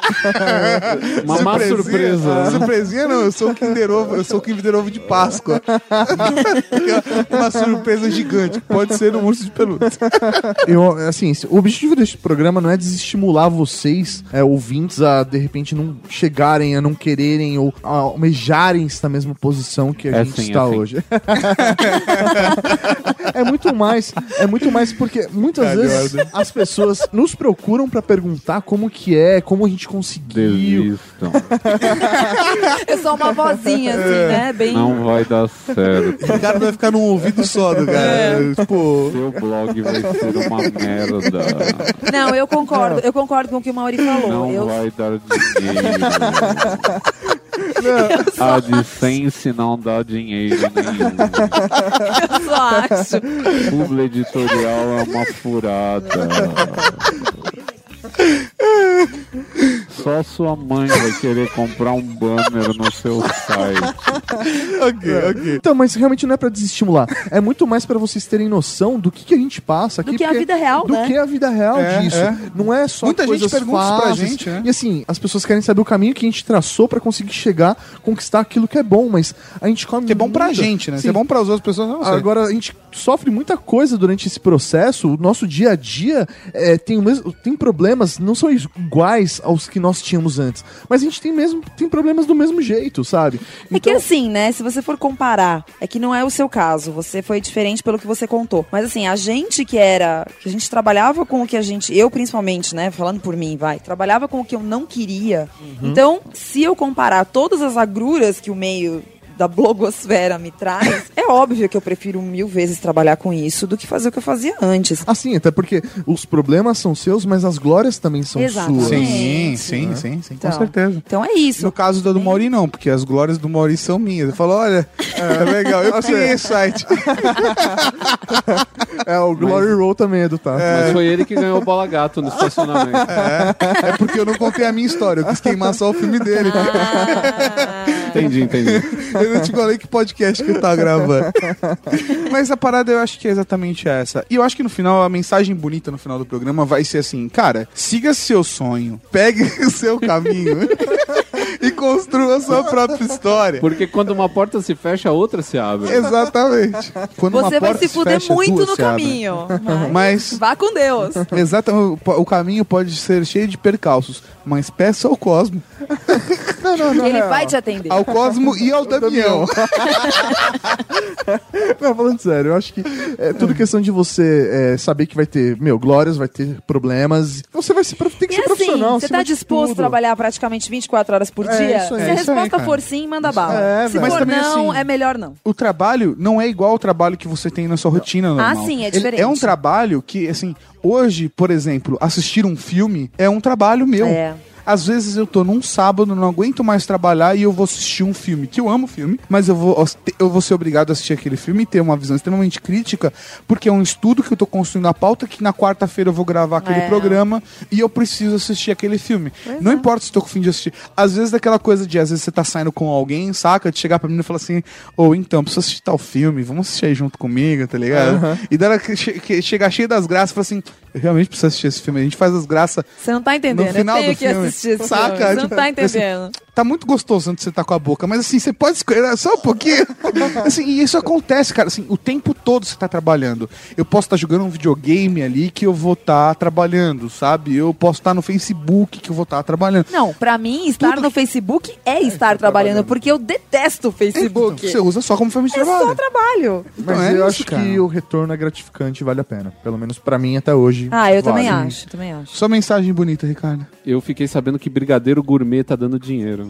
Uma má surpresa. Surpresinha não, eu sou o Kinder Ovo, eu sou o Kinder Ovo de Páscoa. uma surpresa gigante. Pode ser um urso de pelúcia. Eu, assim, o objetivo deste programa não é desestimular vocês, é, ouvintes, a de repente não chegarem, a não quererem ou almejarem esta mesma posição que a É gente sim, está é hoje. é muito mais, é muito mais porque muitas vezes as pessoas nos procuram pra perguntar como que é, como a gente conseguiu. Desistam. Eu sou uma vozinha, assim, né? Bem. Não vai dar certo. O cara vai ficar num ouvido só do cara. Tipo, Seu blog vai ser uma merda. Não, eu concordo. Eu concordo com o que o Mauri falou. Não eu vai dar dinheiro. A AdSense não dá dinheiro nenhum. eu só acho. Publi editorial é uma furada. Só sua mãe vai querer comprar um banner no seu site. ok, ok. Então, mas realmente não é pra desestimular. É muito mais pra vocês terem noção do que, que a gente passa aqui. Do que a porque- vida real, do né? que é a vida real É, disso. é. Não é só Muita gente coisas pergunta isso pra gente, né? E assim, as pessoas querem saber o caminho que a gente traçou pra conseguir chegar, conquistar aquilo que é bom, mas a gente come Que é bom pra muita- gente, né? Sim. Se é bom para as outras pessoas, não sei. Agora, a gente sofre muita coisa durante esse processo. O nosso dia a dia é, tem, o mesmo, tem problemas, não são iguais aos que nós tínhamos antes. Mas a gente tem mesmo tem problemas do mesmo jeito, sabe? É que assim, né? Se você for comparar, é que não é o seu caso. Você foi diferente pelo que você contou. Mas assim, a gente que era. Que a gente trabalhava com o que a gente. Eu, principalmente, né? Falando por mim, vai. Trabalhava com o que eu não queria. Então, se eu comparar todas as agruras que o meio da blogosfera me traz, é óbvio que eu prefiro mil vezes trabalhar com isso do que fazer o que eu fazia antes. Assim, até porque os problemas são seus, mas as glórias também são Exatamente. suas. Sim, sim, sim, sim, Então, com certeza. Então é isso. No caso da do Mauri, não, porque as glórias do Mauri são minhas. Eu falo, olha, é legal, eu criei esse site. É, o Glory Roll também é do tá. Mas foi ele que ganhou o bola gato no estacionamento. É porque eu não contei a minha história, eu quis queimar só o filme dele. Ah, Entendi, entendi. Eu não te falei que podcast que eu tava gravando. Mas a parada eu acho que é exatamente essa. E eu acho que no final, a mensagem bonita no final do programa vai ser assim, cara, siga seu sonho, pegue o seu caminho. E construa a sua própria história. Porque quando uma porta se fecha, a outra se abre. Exatamente. Quando uma Você vai porta se fuder fecha, muito no caminho. Mas Mas vá com Deus. Exatamente, o caminho pode ser cheio de percalços, mas peça ao Cosmo. Não, não, não. Ele real. vai te atender. Ao Cosmo e ao Damião. Não, falando sério, eu acho que é tudo questão de você é, saber que vai ter, meu, glórias, vai ter problemas. Você vai se, tem que E ser assim, profissional. você tá disposto a trabalhar praticamente 24 horas por dia? isso aí, Se a aí, resposta cara. for sim, manda bala. É, Se for não, assim, é melhor não. O trabalho não é igual ao trabalho que você tem na sua rotina normal. Ah, sim, é Ele- diferente. É um trabalho que, assim, hoje, por exemplo, assistir um filme é um trabalho meu. É. Às vezes eu tô num sábado, não aguento mais trabalhar e eu vou assistir um filme, que eu amo filme, mas eu vou, eu vou ser obrigado a assistir aquele filme e ter uma visão extremamente crítica, porque é um estudo que eu tô construindo a pauta que na quarta-feira eu vou gravar aquele É. programa e eu preciso assistir aquele filme. Pois não é. importa se tô com fim de assistir. Às vezes daquela coisa de, às vezes você tá saindo com alguém, saca? De chegar pra mim e falar assim, ou então, preciso assistir tal filme, vamos assistir aí junto comigo, tá ligado? E dela che- chegar cheia das graças e falar assim, eu realmente preciso assistir esse filme. A gente faz as graças Você não tá entendendo. No final eu tenho do que filme. assistir Saca? Você não Tipo, tá assim, entendendo. Tá muito gostoso antes de você tá com a boca, mas assim, você pode escolher só um pouquinho. assim, e isso acontece, cara, assim, o tempo todo você tá trabalhando. Eu posso estar jogando um videogame ali que eu vou estar trabalhando, sabe? Eu posso estar no Facebook que eu vou estar trabalhando. Não, pra mim, estar no Facebook é estar trabalhando, porque eu detesto o Facebook. Você usa só como forma de É trabalho. só trabalho. Então Mas é eu isso, acho cara. que o retorno é gratificante e vale a pena. Pelo menos pra mim até hoje. Ah, eu também vale. acho, também acho. Só mensagem bonita, Ricardo. Eu fiquei sabendo que Brigadeiro Gourmet tá dando dinheiro.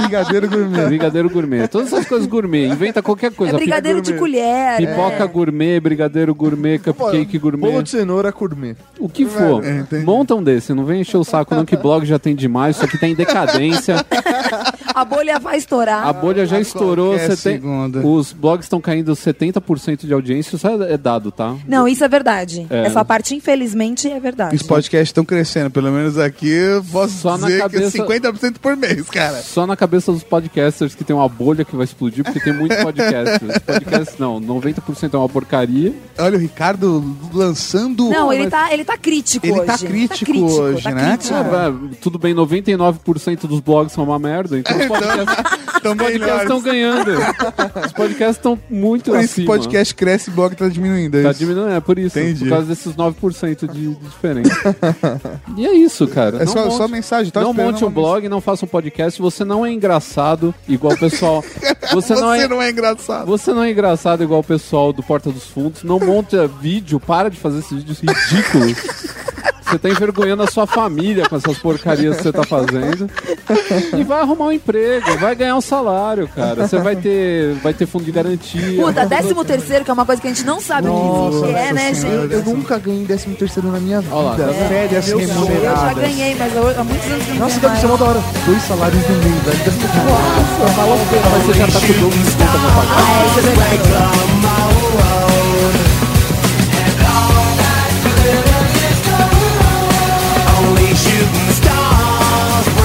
Brigadeiro gourmet. Brigadeiro Gourmet. Todas essas coisas gourmet. Inventa qualquer coisa. É brigadeiro de colher. Pipoca é. gourmet, brigadeiro gourmet, cupcake gourmet. Bolo de cenoura gourmet. O que for. É. Monta um desse. Não vem encher o saco não que blog já tem demais. Isso aqui tá em decadência. A bolha vai estourar. A bolha já estourou. qualquer Você tem... Os blogs estão caindo 70% de audiência. Isso é é dado, tá? Não, isso é verdade. É. Essa parte, infelizmente, é verdade. Os podcasts estão crescendo, pelo menos aqui eu posso Só na dizer cabeça- que é 50% por mês, cara. Só na cabeça dos podcasters que tem uma bolha que vai explodir, porque tem muito podcast. Os podcasts não, 90% é uma porcaria. Olha o Ricardo lançando. Não, ele tá, ele tá crítico Ele hoje. tá crítico hoje, tá né, crítico. Ah, tudo bem, 99% dos blogs são uma merda, então os podcasts Tão podcasts estão ganhando. Os podcasts estão muito Por isso acima. podcast cresce e o blog tá diminuindo. é Tá diminuindo, é por isso. Entendi. Por causa desses 9% de, de diferença. e é isso, cara. É Não só, monte- só mensagem, tá? não monte um blog, não faça um podcast. Você não é engraçado igual o pessoal. Você, Você não é. não é engraçado. Você não é engraçado igual o pessoal do Porta dos Fundos. Não monta vídeo, para de fazer esses vídeos ridículos. Você tá envergonhando a sua família com essas porcarias que você tá fazendo. E vai arrumar um emprego, vai ganhar um salário, cara. Você vai ter, vai ter fundo de garantia. Puta, décimo terceiro, que é uma coisa que a gente não sabe o que. É, né, gente? Eu nunca ganhei 13 terceiro na minha vida. Olha lá, tá? Férias Eu já remuneradas. ganhei, mas eu, há muitos anos que eu não Nossa, mais. uma da hora. Dois salários no meio, velho. Nossa, Mas você já tá com o dobro de conta pra pagar. Ah, isso é verdade.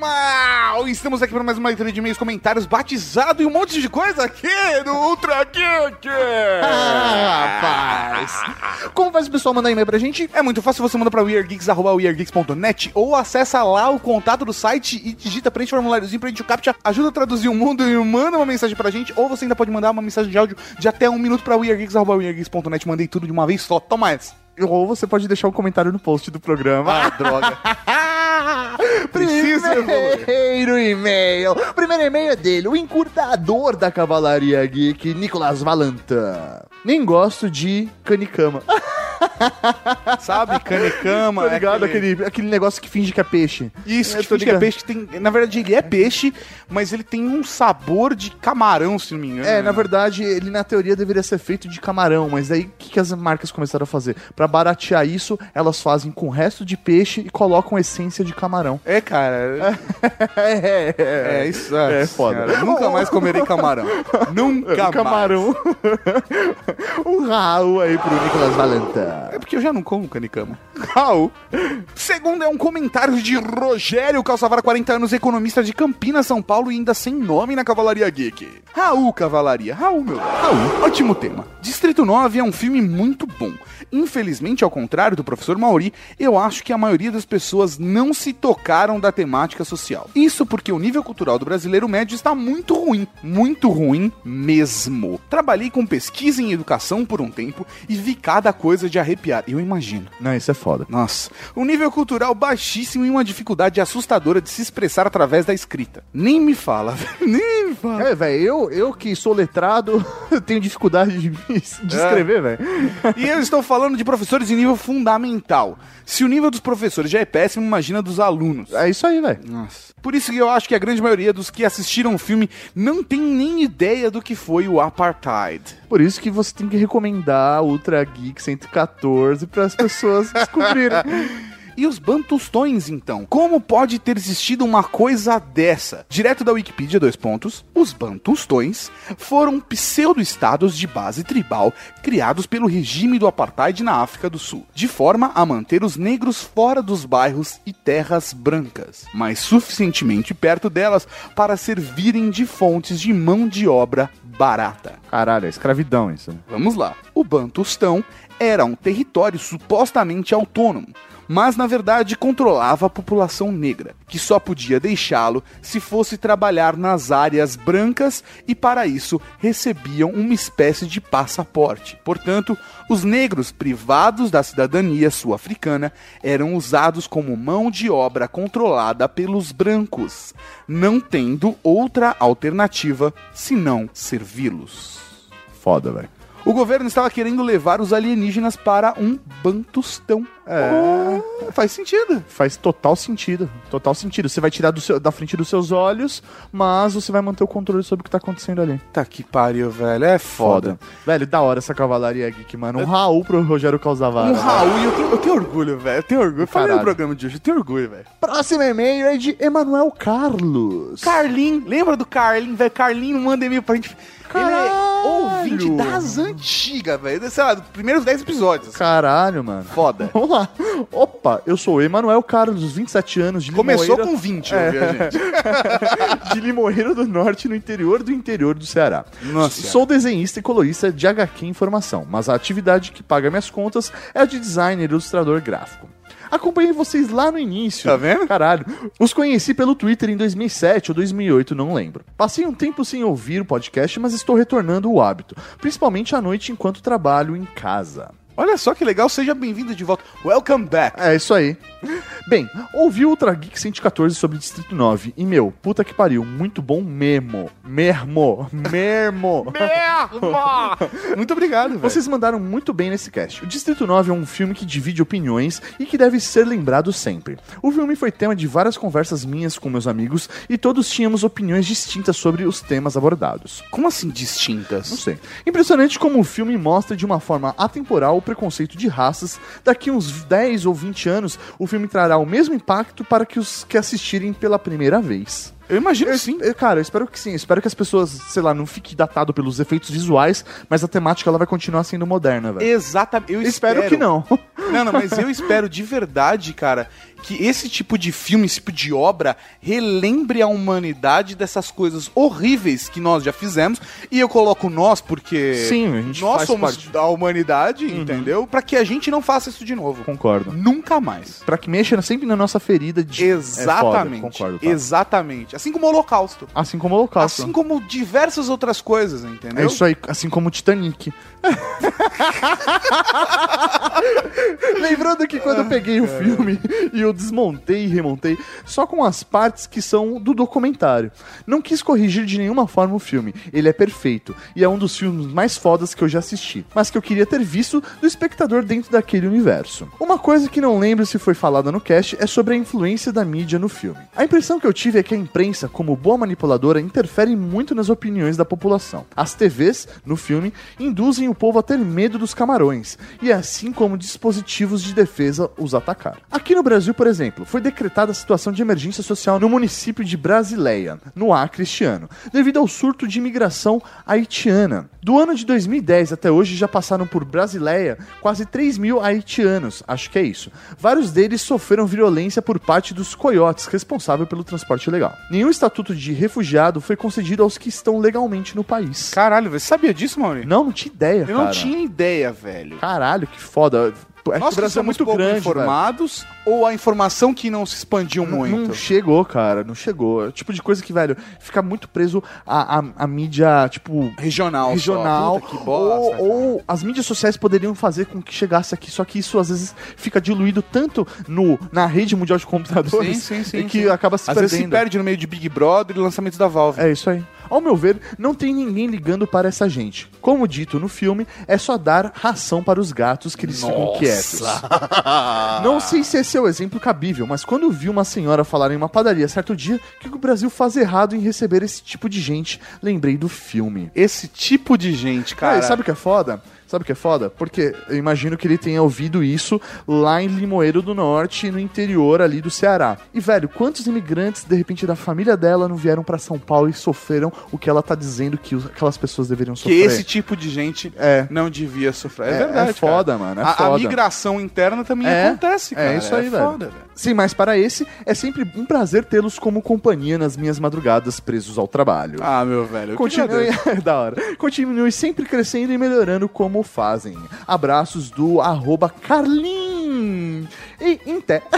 mal! Estamos aqui para mais uma leitura de e-mails, comentários, batizado e um monte de coisa aqui no Ultra Geek! Ah, rapaz. Como faz o pessoal mandar e-mail pra gente? É muito fácil, você manda para weirdgeeks.weirdgeeks.net ou acessa lá o contato do site e digita preenche o formuláriozinho, preenche o captcha, ajuda a traduzir o mundo e manda uma mensagem pra gente, ou você ainda pode mandar uma mensagem de áudio de até um minuto para weirdgeeks.weirdgeeks.net. Mandei tudo de uma vez só, toma essa. Ou você pode deixar um comentário no post do programa. Ah, droga. Primeiro e-mail. Primeiro e-mail é dele, o encurtador da Cavalaria Geek, Nicolas Valantan. Nem gosto de canicama. Sabe? Canecama. Tô ligado, é aquele- aquele, aquele negócio que finge que é peixe. Isso, É, que finge que é peixe. que Tem, na verdade, ele é peixe, mas ele tem um sabor de camarão, se não me engano. É, na verdade, ele na teoria deveria ser feito de camarão, mas aí o que, que as marcas começaram a fazer? Pra baratear isso, elas fazem com o resto de peixe e colocam essência de camarão. É, cara. É, É, isso é, É foda. cara, nunca mais comerei camarão. Nunca mais. camarão. um Raul aí pro Nicolas Valenta. É porque eu já não como canicama. Raul. Segundo é um comentário de Rogério Calçavara, 40 anos, economista de Campinas, São Paulo e ainda sem nome na Cavalaria Geek. Raul Cavalaria. Raul, meu. Raul. Ótimo tema. Distrito 9 é um filme muito bom. Infelizmente, ao contrário do professor Mauri, eu acho que a maioria das pessoas não se tocaram da temática social. Isso porque o nível cultural do brasileiro médio está muito ruim. Muito ruim mesmo. Trabalhei com pesquisa em educação por um tempo e vi cada coisa de arrepiar. Eu imagino. Não, isso é foda. Nossa, um nível cultural baixíssimo e uma dificuldade assustadora de se expressar através da escrita. Nem me fala, velho, nem me fala. É, velho, eu, eu que sou letrado, tenho dificuldade de, de É. escrever, velho. E eu estou falando de professores de nível fundamental. Se o nível dos professores já é péssimo, imagina dos alunos. É isso aí, velho. Nossa. Por isso que eu acho que a grande maioria dos que assistiram o filme não tem nem ideia do que foi o apartheid. Por isso que você tem que recomendar Ultra Geek 114 para as pessoas descobrirem. E os bantustões, então? Como pode ter existido uma coisa dessa? Direto da Wikipedia, dois pontos. Os bantustões foram pseudo-estados de base tribal criados pelo regime do apartheid na África do Sul, de forma a manter os negros fora dos bairros e terras brancas, mas suficientemente perto delas para servirem de fontes de mão de obra barata. Caralho, é escravidão isso. Vamos lá. O Bantustão era um território supostamente autônomo, mas na verdade controlava a população negra, que só podia deixá-lo se fosse trabalhar nas áreas brancas e para isso recebiam uma espécie de passaporte. Portanto, os negros privados da cidadania sul-africana eram usados como mão de obra controlada pelos brancos, não tendo outra alternativa senão servi-los. Foda, velho. O governo estava querendo levar os alienígenas para um Bantustão. É. Faz sentido. Faz total sentido. Total sentido. Você vai tirar do seu- da frente dos seus olhos, mas você vai manter o controle sobre o que tá acontecendo ali. Tá que pariu, velho. É foda. Velho, da hora essa cavalaria geek, mano. Um Raul pro Rogério Calzavara. Um Raul, e eu tenho, eu tenho orgulho, velho. Eu tenho orgulho. Eu Falei no Caralho. programa de hoje, eu tenho orgulho, velho. Próximo e-mail é de Emanuel Carlos. Carlin, lembra do Carlin, velho? Carlin manda e-mail pra gente. Ele é Caralho. ouvinte das antigas, velho. Sei lá, dos primeiros 10 episódios. Caralho, mano. Foda. Vamos lá. Opa, eu sou o Emanuel Carlos, 27 anos, de Começou Limoeiro, com 20, eu vi a gente. de Limoeiro do Norte, no interior do interior do Ceará. Nossa. Sou desenhista e colorista de HQ Informação, mas a atividade que paga minhas contas é a de designer e ilustrador gráfico. Acompanhei vocês lá no início. Tá vendo? Caralho. Os conheci pelo Twitter em 2007 ou 2008, não lembro. Passei um tempo sem ouvir o podcast, mas estou retornando o hábito, principalmente à noite enquanto trabalho em casa. Olha só que legal, seja bem-vindo de volta. Welcome back. É isso aí. Bem, ouvi o Ultra Geek 114 sobre Distrito 9 e, meu, puta que pariu, muito bom mesmo. Mermo. Mermo. Muito obrigado, velho. Vocês mandaram muito bem nesse cast. O Distrito 9 é um filme que divide opiniões e que deve ser lembrado sempre. O filme foi tema de várias conversas minhas com meus amigos e todos tínhamos opiniões distintas sobre os temas abordados. Como assim distintas? Não sei. Impressionante como o filme mostra de uma forma atemporal o preconceito de raças. Daqui uns 10 ou 20 anos, o filme trará o mesmo impacto para que os que assistirem pela primeira vez. Eu imagino sim. Eu- Cara, eu espero que sim. Eu espero que as pessoas, sei lá, não fiquem datado pelos efeitos visuais, mas a temática ela vai continuar sendo moderna, velho. Exatamente. Eu Espero que não. Não, não, mas eu espero de verdade, cara, que esse tipo de filme, esse tipo de obra, relembre a humanidade dessas coisas horríveis que nós já fizemos. E eu coloco nós porque Sim, nós somos parte. da humanidade, entendeu? Pra que a gente não faça isso de novo. Concordo. Nunca mais. Pra que mexa sempre na nossa ferida de. Exatamente. É foda, concordo. tá? Exatamente. Assim como o Holocausto. Assim como o Holocausto. Assim como diversas outras coisas, entendeu? É isso aí, assim como o Titanic. Lembrando que quando eu peguei o filme e o eu desmontei e remontei só com as partes que são do documentário. Não quis corrigir de nenhuma forma o filme, ele é perfeito e é um dos filmes mais fodas que eu já assisti, mas que eu queria ter visto do espectador dentro daquele universo. Uma coisa que não lembro se foi falada no cast é sobre a influência da mídia no filme. A impressão que eu tive é que a imprensa, como boa manipuladora, interfere muito nas opiniões da população. As TVs, no filme, induzem o povo a ter medo dos camarões, e assim como dispositivos de defesa os atacar. Aqui no Brasil, por exemplo, foi decretada a situação de emergência social no município de Brasileia, no Acre este ano, devido ao surto de imigração haitiana. Do ano de 2010 até hoje já passaram por Brasileia quase 3 mil haitianos, acho que é isso. Vários deles sofreram violência por parte dos coiotes, responsável pelo transporte ilegal. Nenhum estatuto de refugiado foi concedido aos que estão legalmente no país. Caralho, você sabia disso, Mauri? Não, não tinha ideia, Eu cara. não tinha ideia, velho. Caralho, que foda. É que Nós que é somos muito pouco grande, informados ou a informação que não se expandiu Não, muito? não chegou, cara, não chegou. É o tipo de coisa que, velho, fica muito preso à, à, à mídia, tipo, Regional. regional. Puta, bosta, ou, ou as mídias sociais poderiam fazer com que chegasse aqui, só que isso às vezes fica diluído tanto no, na rede mundial de computadores Sim, sim, sim, que acaba se Às perdendo. vezes se perde no meio de Big Brother e lançamentos da Valve. É isso aí. Ao meu ver, não tem ninguém ligando para essa gente. Como dito no filme, é só dar ração para os gatos que eles ficam quietos. Não sei se esse é o exemplo cabível, mas quando vi uma senhora falar em uma padaria certo dia que o Brasil faz errado em receber esse tipo de gente, lembrei do filme. Esse tipo de gente, cara. Cara, sabe o que é foda? Sabe o que é foda? Porque eu imagino que ele tenha ouvido isso lá em Limoeiro do Norte, no interior ali do Ceará. E, velho, quantos imigrantes, de repente, da família dela não vieram pra São Paulo e sofreram o que ela tá dizendo que aquelas pessoas deveriam que sofrer? esse tipo de gente É. não devia sofrer. É, É- verdade. é foda, cara. mano, é a, a foda. migração interna também É, acontece, cara. é isso aí, velho. Foda, velho. Sim, mas para esse, é sempre um prazer tê-los como companhia nas minhas madrugadas presos ao trabalho. Ah, meu velho. que Continue, agradeço. da hora. Continue sempre crescendo e melhorando como fazem. Abraços do arroba Carlin e Inté.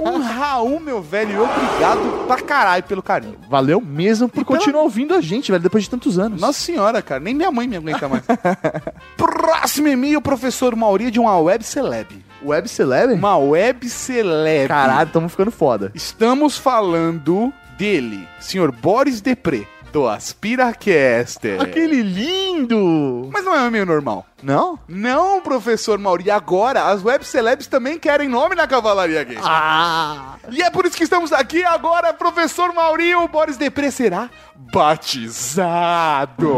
Um Raul, meu velho, e obrigado pra caralho pelo carinho. Valeu mesmo por continuar ouvindo a gente, velho, depois de tantos anos. Nossa senhora, cara, nem minha mãe me aguenta mais. Próximo e-mail, professor Mauri de uma web celeb. Web Celeb? Uma web celeb. Caralho, tamo ficando foda. Estamos falando dele, senhor Boris Depré, do AspiraCaster. Aquele lindo! Mas não é um e-mail normal. Não? Não, professor Mauri. Agora, as web celebs também querem nome na Cavalaria Gay. Ah! E é por isso que estamos aqui agora, professor Mauri. O Boris Depré será batizado.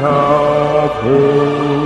Vamos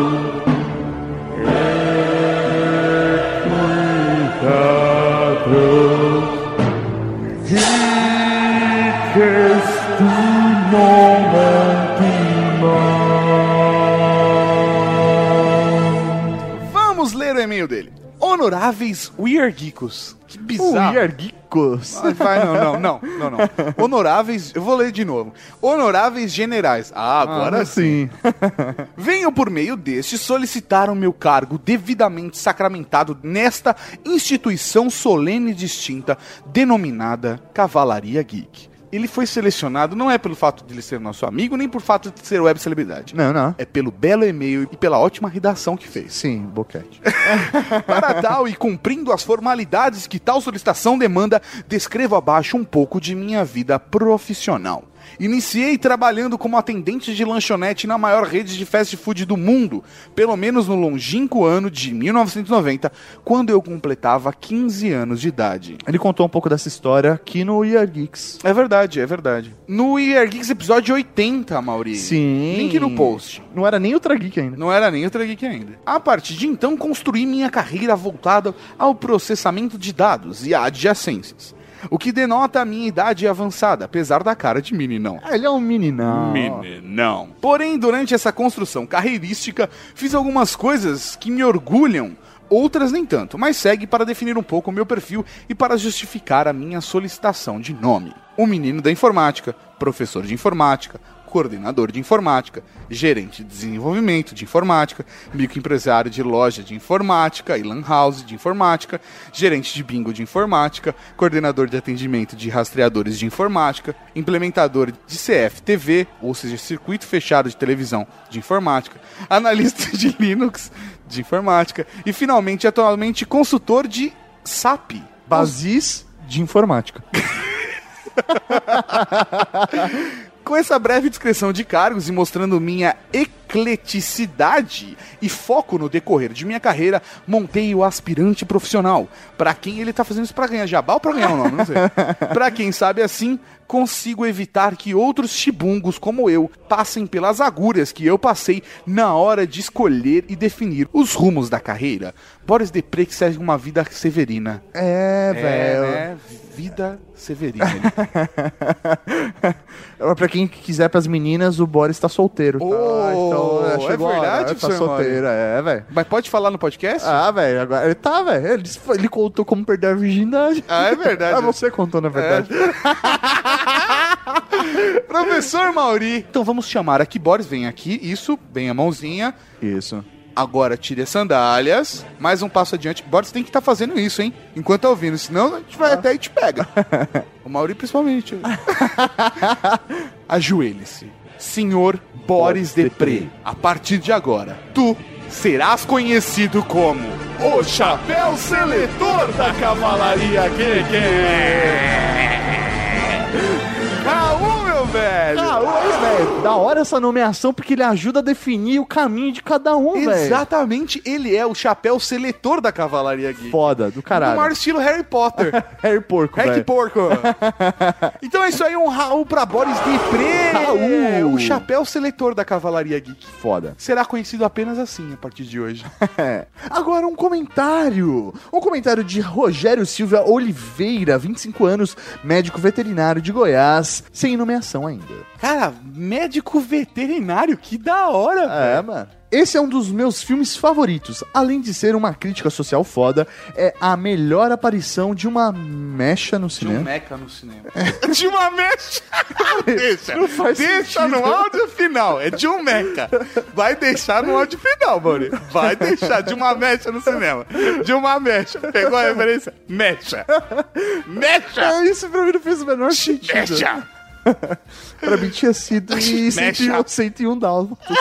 Honoráveis Weird Geekos. Que bizarro. Uiarguicos. Ai, vai, não, não, não, não, não. Honoráveis, eu vou ler de novo. Honoráveis generais. Ah, agora sim. Venho por meio deste solicitar o meu cargo devidamente sacramentado nesta instituição solene e distinta denominada Cavalaria Geek. Ele foi selecionado não é pelo fato de ele ser nosso amigo, nem por fato de ser web celebridade. Não, não. É pelo belo e-mail e pela ótima redação que fez. Sim, boquete. Para tal e cumprindo as formalidades que tal solicitação demanda, descrevo abaixo um pouco de minha vida profissional. Iniciei trabalhando como atendente de lanchonete na maior rede de fast food do mundo, pelo menos no longínquo ano de 1990, quando eu completava 15 anos de idade. Ele contou um pouco dessa história aqui no Year Geeks. É verdade, é verdade. No Year Geeks episódio 80, Mauri. Sim. Link no post. Não era nem Ultra Geek ainda. Não era nem Ultra Geek ainda. A partir de então, construí minha carreira voltada ao processamento de dados e adjacências. O que denota a minha idade avançada, apesar da cara de meninão. Ah, ele é um meninão. Meninão. Porém, durante essa construção carreirística, fiz algumas coisas que me orgulham, outras nem tanto, mas segue para definir um pouco o meu perfil e para justificar a minha solicitação de nome. O menino da informática, professor de informática, coordenador de informática, gerente de desenvolvimento de informática, microempresário de loja de informática e lan house de informática, gerente de bingo de informática, coordenador de atendimento de rastreadores de informática, implementador de CFTV, ou seja, circuito fechado de televisão de informática, analista de Linux, de informática. E finalmente, atualmente, consultor de SAP. Basis de informática. Com essa breve descrição de cargos e mostrando minha ecleticidade e foco no decorrer de minha carreira, montei o aspirante profissional. Pra quem ele tá fazendo isso pra ganhar jabá ou pra ganhar o nome, não sei. pra quem sabe assim, consigo evitar que outros chibungos como eu passem pelas agulhas que eu passei na hora de escolher e definir os rumos da carreira. Boris Depre que segue uma vida severina. É, velho. né? Vida severina. É, pra quem quiser pras meninas, o Boris tá solteiro. tá? Oh, é a hora, verdade, né? Tá solteiro, é, velho. Mas pode falar no podcast? Ah, velho, agora ele tá, velho. Ele, ele contou como perder a virgindade. Ah, é verdade. Ah, você contou, na verdade. Professor Mauri. Então vamos chamar aqui, Boris, vem aqui. Isso, bem a mãozinha. Isso. Agora tire as sandálias. Mais um passo adiante. Boris tem que estar fazendo isso, hein? Enquanto tá ouvindo. Senão a gente vai até e te pega. o Mauri principalmente. Ajoelhe-se. Senhor Boris Depré. A partir de agora, tu serás conhecido como o Chapéu Seletor da Cavalaria Gege. Raul, velho! Ah, oi, velho. Da hora essa nomeação, porque ele ajuda a definir o caminho de cada um, velho. Exatamente, ele é o chapéu seletor da Cavalaria Geek. Foda, do caralho. maior estilo Harry Potter. Harry Porco, Harry. Porco. então é isso aí, um Raul pra Boris Depré. Raul. O chapéu seletor da Cavalaria Geek. Foda. Será conhecido apenas assim a partir de hoje. Agora um comentário. Um comentário de Rogério Silva Oliveira, 25 anos, médico veterinário de Goiás, sem nomeação ainda. Cara, médico veterinário, que da hora, É, velho. mano. Esse é um dos meus filmes favoritos. Além de ser uma crítica social foda, é a melhor aparição de uma mecha no De um cinema. meca no cinema. De uma mecha. deixa. Não faz deixa sentido. no áudio final. É de um meca. Vai deixar no áudio final, Mauri. Vai deixar de uma mecha no cinema. De uma mecha. Pegou a referência? Mecha. Mecha. É, isso pra mim não fez o menor sentido. Mecha. Pra mim tinha sido em Mecha. 101, 101 dálmatas.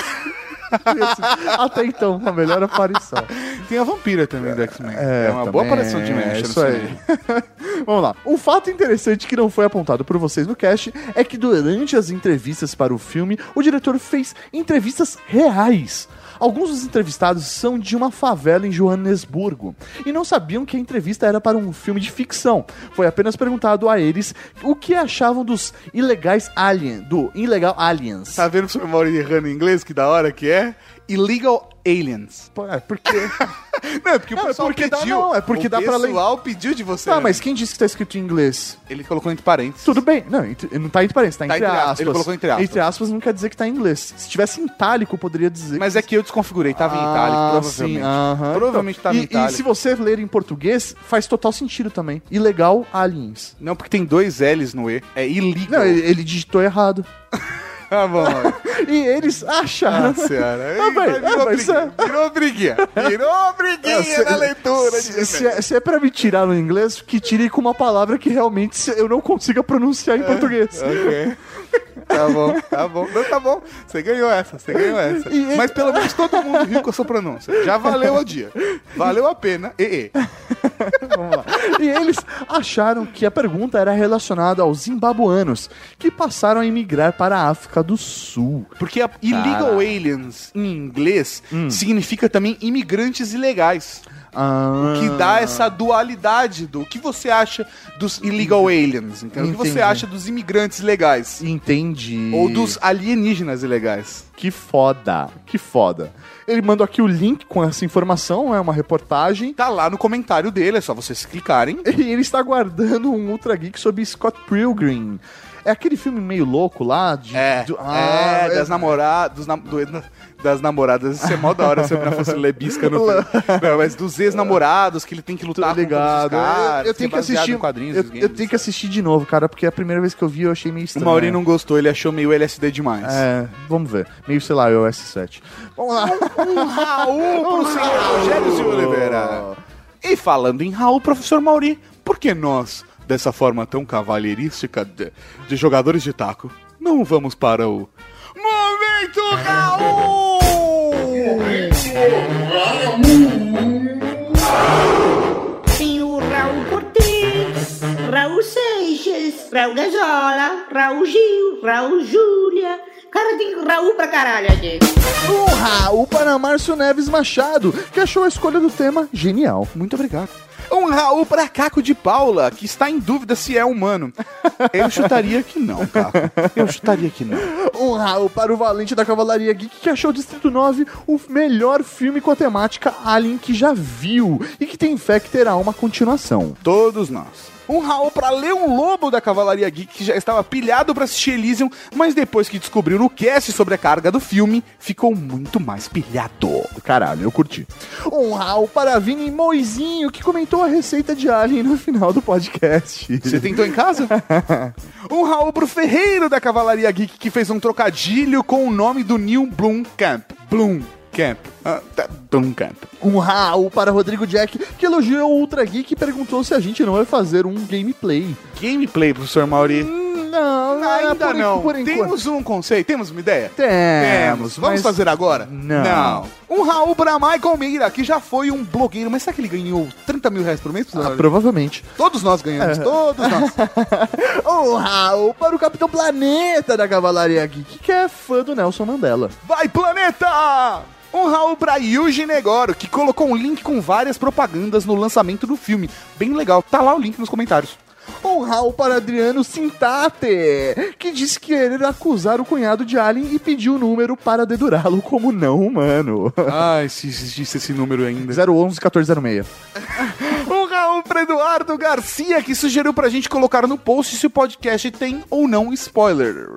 Até então, a melhor aparição. Tem a vampira também do X-Men. É, uma boa aparição de é no isso aí. Vamos lá. Um fato interessante que não foi apontado por vocês no cast é que durante as entrevistas para o filme, o diretor fez entrevistas reais. Alguns dos entrevistados são de uma favela em Joanesburgo e não sabiam que a entrevista era para um filme de ficção. Foi apenas perguntado a eles o que achavam dos ilegais aliens, do Illegal Aliens. Tá vendo Sr. Mauri errando em inglês? Que da hora que é? Illegal Aliens. Pô, É porque Não, é porque o Não, é pessoal porque dá- pediu. não, é porque o dá pra ler- pessoal pediu de você. Ah, né? mas quem disse que tá escrito em inglês? Ele colocou entre parênteses. Tudo bem. Não, entre- não tá entre parênteses, tá, Tá entre entre aspas. Ele colocou entre aspas. Entre aspas não quer dizer que tá em inglês. Se tivesse em itálico, poderia dizer. Mas é que eu desconfigurei, tava em itálico, Ah, provavelmente. sim, aham. Provavelmente Então, tava em e, itálico. E se você ler em português, faz total sentido também. Ilegal aliens. Não, porque tem dois L's no E. É illegal. Não, ele, ele digitou errado. Tá bom. E eles acharam. Nossa senhora. Ah, velho, virou, ah, mas briguinha, virou briguinha. Virou briguinha Ah, se- na leitura. Se, se é, se é pra me tirar no inglês, que tire com uma palavra que realmente eu não consiga pronunciar em português. Ok. Tá bom, tá bom. Não, tá bom. Você ganhou essa, você ganhou essa. E- Mas pelo menos todo mundo riu com a sua pronúncia. Já valeu o dia. Valeu a pena. E, e. Vamos lá. E eles acharam que a pergunta era relacionada aos zimbabuanos, que passaram a emigrar para a África do Sul. Porque a illegal aliens em inglês Hum. significa também imigrantes ilegais. Ah, que dá essa dualidade do o que você acha dos illegal aliens, entendeu? O que Entendi. você acha dos imigrantes legais Entendi. ou dos alienígenas ilegais. Que foda, que foda. Ele mandou aqui o link com essa informação, é uma reportagem. Tá lá no comentário dele, é só vocês clicarem. E ele está guardando um Ultra Geek sobre Scott Pilgrim. É aquele filme meio louco lá? De, É, do- ah, é, das namoradas, nam- do- das namoradas, isso é mó da hora se a menina fosse lebisca no filme. Não, mas dos ex-namorados que ele tem que Tô lutar ligado. contra os caras, eu, eu tenho é que baseado assistir. quadrinhos eu, dos eu games. tenho que assistir de novo, cara, porque a primeira vez que eu vi eu achei meio O estranho. Mauri não gostou, ele achou meio LSD demais. É, vamos ver. Meio, sei lá, iOS 7. Vamos lá. Um Raul pro senhor Rogério Silva Oliveira. E falando em Raul, professor Mauri, por que nós, dessa forma tão cavalheirística de, de jogadores de taco, não vamos para o Perfeito, Raul! Tem o Raul Cortez, Raul Seixas, Raul Gazola, Raul Gil, Raul Júlia. Cara, tem Raul pra caralho aqui. O Raul para Márcio Neves Machado, que achou a escolha do tema genial. Muito obrigado. Um Raul pra Caco de Paula, que está em dúvida se é humano. Eu chutaria que não, Caco. Eu chutaria que não. Um Raul para o Valente da Cavalaria Geek, que achou Distrito 9 o melhor filme com a temática Alien que já viu e que tem fé que terá uma continuação. Todos nós. Um Raul pra Leon Lobo da Cavalaria Geek, que já estava pilhado pra assistir Elysium, mas depois que descobriu no cast sobre a carga do filme, ficou muito mais pilhado. Caralho, eu curti. Um Raul para Vini Moizinho, que comentou a receita de Alien no final do podcast. Você tentou em casa? um Raul pro Ferreiro da Cavalaria Geek, que fez um trocadilho com o nome do Neil Blomkamp. Blum. Camp. Tá, Blomkamp. Um Raul para Rodrigo Jack, que elogiou o Ultra Geek e perguntou se a gente não vai fazer um gameplay. Gameplay, professor Mauri. Hum, Não, Ainda por, não. Por. Temos um conceito, temos uma ideia? Temos. Vamos mas- fazer agora? Não. Um Raul pra Michael Meira, que já foi um blogueiro, mas será que ele ganhou 30 mil reais por mês? Ah, provavelmente. Todos nós ganhamos, todos nós. Um Raul para o Capitão Planeta da Cavalaria Geek, que é fã do Nelson Mandela. Vai, planeta! Um Raul pra Yuji Negoro, que colocou um link com várias propagandas no lançamento do filme. Bem legal, tá lá o link nos comentários. Um Raul para Adriano Sintate, que disse querer acusar o cunhado de Alien e pediu o número para dedurá-lo como não humano. Ai, se existisse esse número ainda. 011 1406. Um Raul pra Eduardo Garcia, que sugeriu pra gente colocar no post se o podcast tem ou não spoiler.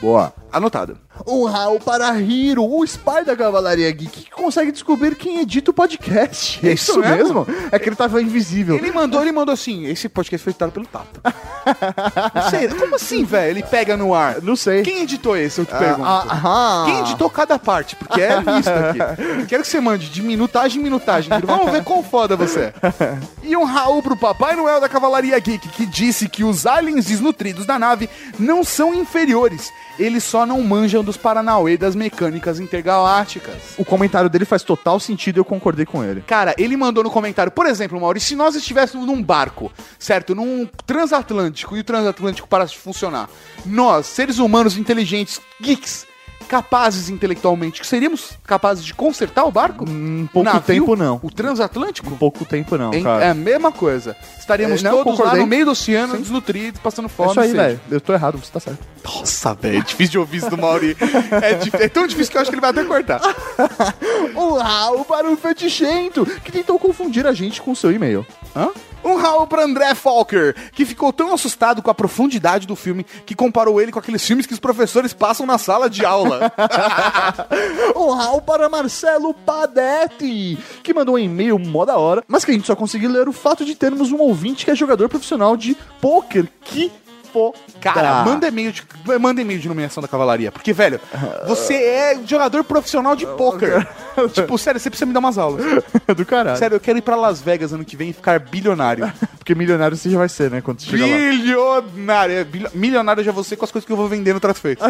Boa. Anotado. Um Raul para Hiro, o spy da Cavalaria Geek, que consegue descobrir quem edita o podcast. É isso Isso mesmo? mesmo? É que ele tava invisível. Ele mandou, ele mandou assim, esse podcast foi editado pelo Tata. Não sei, como assim, velho? Ele pega no ar. Não sei. Quem editou esse, eu te Ah, pergunto? ah, Quem editou cada parte? Porque é lista aqui. Quero que você mande de minutagem em minutagem. Vamos ver quão foda você é. E um Raul pro Papai Noel da Cavalaria Geek, que disse que os aliens desnutridos da nave não são inferiores. Eles só não manjam dos Paranauê das mecânicas intergalácticas. O comentário dele faz total sentido e eu concordei com ele. Cara, ele mandou no comentário, por exemplo, Maurício, se nós estivéssemos num barco, certo? Num transatlântico e o transatlântico parasse de funcionar, nós, seres humanos inteligentes, geeks, capazes intelectualmente, seríamos capazes de consertar o barco? Um pouco tempo não. O transatlântico? Um pouco tempo não, Em- cara. é a mesma coisa. Estaríamos É, todos lá no meio do oceano, Sim. desnutridos, passando É fome. isso aí, velho. Eu tô errado, você tá certo. Nossa, velho, é difícil de ouvir isso do Mauri. É, é tão difícil que eu acho que ele vai até cortar. Para o Fetichento, que tentou confundir a gente com o seu e-mail. Hã? Um Raul pra André Falker, que ficou tão assustado com a profundidade do filme que comparou ele com aqueles filmes que os professores passam na sala de aula. Um Raul para Marcelo Padetti, que mandou um e-mail mó da hora, mas que a gente só conseguiu ler o fato de termos um ouvinte que é jogador profissional de pôquer. Que. Cara, manda e-mail de, manda e-mail de nomeação da cavalaria. Porque, velho, você é jogador profissional de pôquer. tipo, sério, você precisa me dar umas aulas. do caralho. Sério, eu quero ir pra Las Vegas ano que vem e ficar bilionário. Porque milionário você já vai ser, né? Quando você chegar lá. Bilionário. É, bilio- Milionário eu já vou ser com as coisas que eu vou vender no trato feito.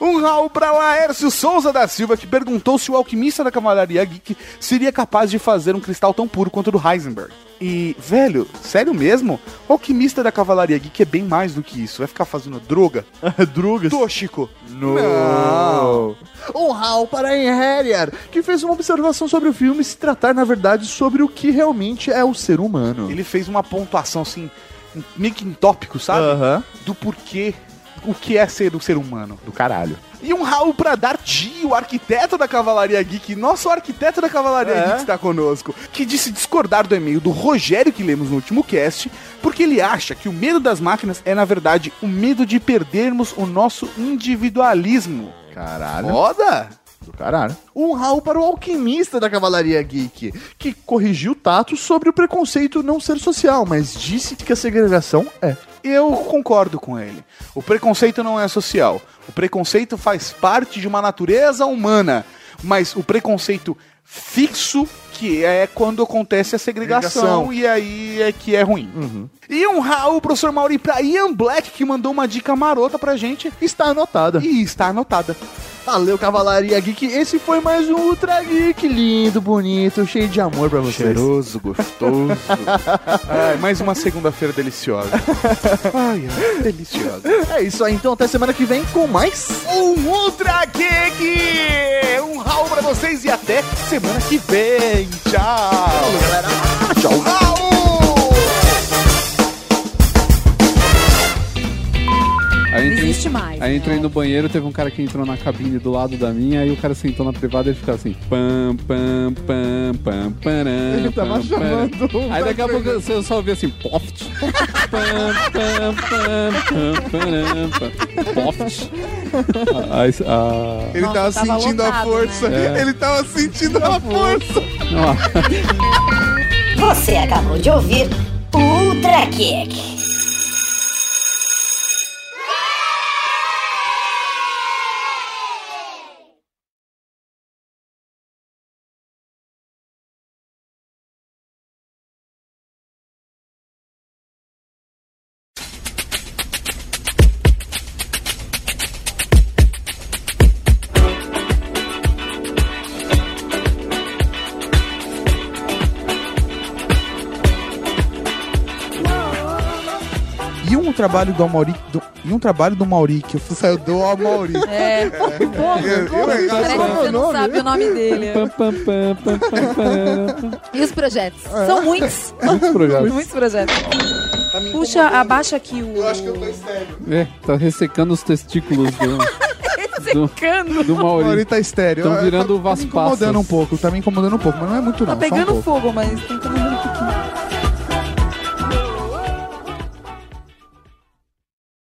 um Raul pra Laércio Souza da Silva, que perguntou se o alquimista da Cavalaria Geek seria capaz de fazer um cristal tão puro quanto o do Heisenberg. E, velho, sério mesmo? O alquimista da Cavalaria Geek é bem mais do que isso. Vai ficar fazendo droga? Drogas. Tóxico. Não. Um Raul para Henrier, que fez uma observação sobre o filme se tratar, na verdade, sobre o que realmente é o ser humano. Ele fez uma pontuação, assim, meio que em tópico, sabe? Aham. Do porquê, o que é ser o ser humano. Do caralho. E um Raul pra Darty, o arquiteto da Cavalaria Geek, nosso arquiteto da Cavalaria É. Geek está conosco, que disse discordar do e-mail do Rogério que lemos no último cast, porque ele acha que o medo das máquinas é, na verdade, o medo de perdermos o nosso individualismo. Caralho. Foda! Do caralho. Um Raul para o alquimista da Cavalaria Geek, que corrigiu o Tato sobre o preconceito não ser social, mas disse que a segregação é. Eu concordo com ele. O preconceito não é social. O preconceito faz parte de uma natureza humana. Mas o preconceito fixo, que é quando acontece a segregação, Segregação. e aí é que é ruim. E um Raul, professor Mauri, pra Ian Black, que mandou uma dica marota pra gente. Está anotada. E está anotada. Valeu, Cavalaria Geek. Esse foi mais um Ultra Geek lindo, bonito, cheio de amor pra vocês. Cheiroso, gostoso. Ai, mais uma segunda-feira deliciosa. Ai, ai, deliciosa. É isso aí, então até semana que vem com mais. Um Ultra Geek! Um Raul pra vocês e até semana que vem. Tchau! galera. Tchau. Raul! Aí Não entrei, existe mais. aí né? entrei no banheiro, teve um cara que entrou na cabine do lado da minha, aí o cara sentou na privada e ele ficava assim, pam, pam, pam, pam, param, Ele tava pam, chamando param. o Aí daqui a pouco você só ouvia assim, poft. Pam, pam, pam, pam, param, pam, poft. Ah, Ele Nossa, tava, tava sentindo a lotado, força. né? É. Ele tava sentindo a força. ó. Você acabou de ouvir o Ultra Kick. Trabalho do Amauri. Do, e um trabalho do Mauri, que eu fui saiu do Amauri. É. Pô, eu- pô, eu- parece que você não sabe o nome dele. E os projetos? São muitos. Muitos projetos. Muitos projetos. Puxa, abaixa aqui o. Eu acho que eu tô estéreo. É, tá ressecando os testículos do, secando. do O Mauri Mauri. tá estéreo. Tão Eu- virando tá, tá me incomodando um pouco, tá me incomodando um pouco, mas não é muito não. Tá só um pegando pouco. fogo, mas tem que um pouquinho.